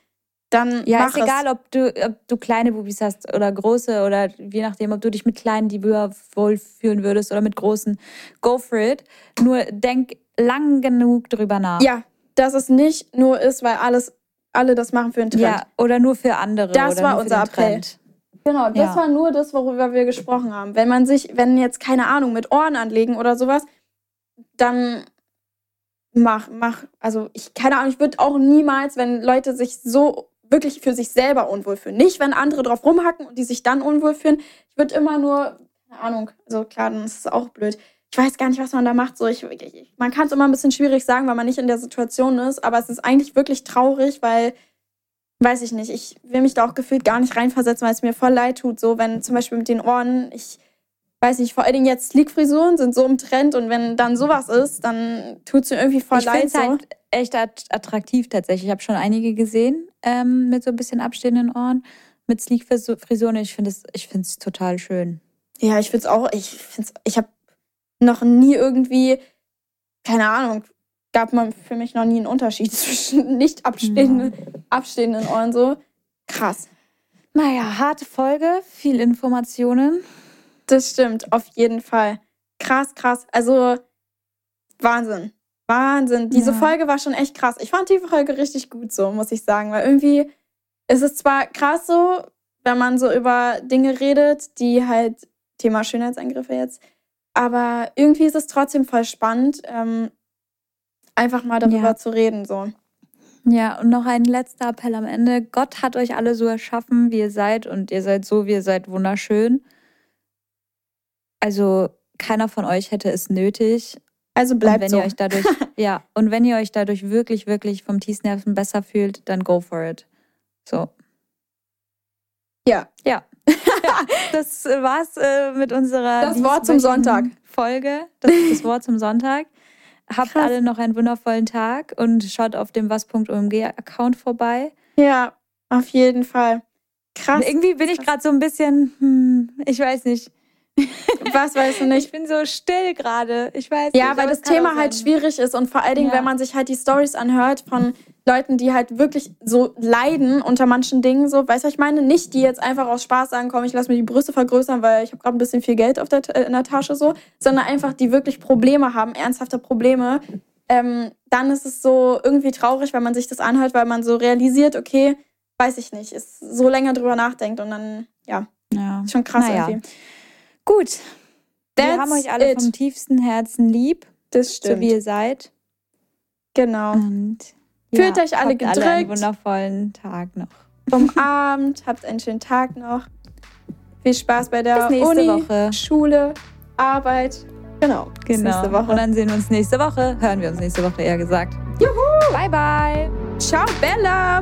dann Ja, ist egal, ob du, ob du kleine Bubis hast oder große oder je nachdem, ob du dich mit kleinen die Bür wohlfühlen würdest oder mit großen. Go for it. Nur denk lang genug drüber nach. es. Ja, dass es nicht nur ist, weil alles, alle das machen für einen Trend. Ja, oder nur für andere. Das war unser Appell. Trend. Genau, das Ja. war nur das, worüber wir gesprochen haben. Wenn man sich, wenn jetzt keine Ahnung, mit Ohren anlegen oder sowas, dann mach, mach, also ich, keine Ahnung, ich würde auch niemals, wenn Leute sich so wirklich für sich selber unwohl fühlen. Nicht, wenn andere drauf rumhacken und die sich dann unwohl fühlen. Ich würde immer nur, keine Ahnung, also klar, dann ist es auch blöd. Ich weiß gar nicht, was man da macht. So, ich, ich, man kann es immer ein bisschen schwierig sagen, weil man nicht in der Situation ist, aber es ist eigentlich wirklich traurig, weil weiß ich nicht, ich will mich da auch gefühlt gar nicht reinversetzen, weil es mir voll leid tut, so wenn zum Beispiel mit den Ohren, ich, weiß nicht, vor allen Dingen jetzt Sleek-Frisuren sind so im Trend und wenn dann sowas ist, dann tut es mir irgendwie voll ich leid. finde es So. halt echt att- attraktiv tatsächlich. Ich habe schon einige gesehen ähm, mit so ein bisschen abstehenden Ohren, mit Sleek-Frisuren. Ich finde es ich find's total schön. Ja, ich find's auch, ich find's, ich habe noch nie irgendwie, keine Ahnung, gab man für mich noch nie einen Unterschied (laughs) zwischen nicht abstehenden, abstehenden Ohren so. Krass. Naja, harte Folge, viel Informationen. Das stimmt, auf jeden Fall. Krass, krass. Also Wahnsinn. Wahnsinn. Diese Ja. Folge war schon echt krass. Ich fand die Folge richtig gut so, muss ich sagen, weil irgendwie ist es zwar krass so, wenn man so über Dinge redet, die halt Thema Schönheitsangriffe jetzt, aber irgendwie ist es trotzdem voll spannend, ähm, einfach mal darüber Ja. zu reden so. Ja, und noch ein letzter Appell am Ende. Gott hat euch alle so erschaffen, wie ihr seid, und ihr seid so, wie ihr seid, wunderschön. Also keiner von euch hätte es nötig. Also Und bleibt wenn so. ihr euch dadurch, (laughs) ja, und wenn ihr euch dadurch wirklich, wirklich vom tiefsten Herzen besser fühlt, dann go for it. So. ja. Ja. (laughs) das war's äh, mit unserer Das Wort zum Sonntag. Folge. Das ist das Wort zum Sonntag. Habt Krass. alle noch einen wundervollen Tag und schaut auf dem was.omg-Account vorbei. Ja, auf jeden Fall. Krass. Irgendwie bin ich gerade so ein bisschen, hm, ich weiß nicht. (laughs) Was weißt du nicht? Ich bin so still gerade. Ich weiß Ja, nicht. weil aber das Thema halt schwierig ist und vor allen Dingen, Ja. wenn man sich halt die Stories anhört von Leuten, die halt wirklich so leiden unter manchen Dingen, so, weißt du, was ich meine? Nicht die jetzt einfach aus Spaß sagen, komm, ich lass mir die Brüste vergrößern, weil ich habe gerade ein bisschen viel Geld auf der, in der Tasche, so, sondern einfach die wirklich Probleme haben, ernsthafte Probleme. Ähm, dann ist es so irgendwie traurig, wenn man sich das anhört, weil man so realisiert, okay, weiß ich nicht, ist so länger drüber nachdenkt und dann, ja, Ja. schon krass Naja. irgendwie. Gut. Wir That's haben euch alle it. vom tiefsten Herzen lieb, Das so stimmt. wie ihr seid. genau. Und Fühlt euch alle habt Alle einen gedrückt. wundervollen Tag noch. umarmt, habt einen schönen Tag noch. Viel Spaß bei der Uni, Woche. Schule, Arbeit. Genau. Genau. nächste Woche. Und dann sehen wir uns nächste Woche. Hören wir uns nächste Woche eher gesagt. Juhu! Bye, bye! Ciao, Bella.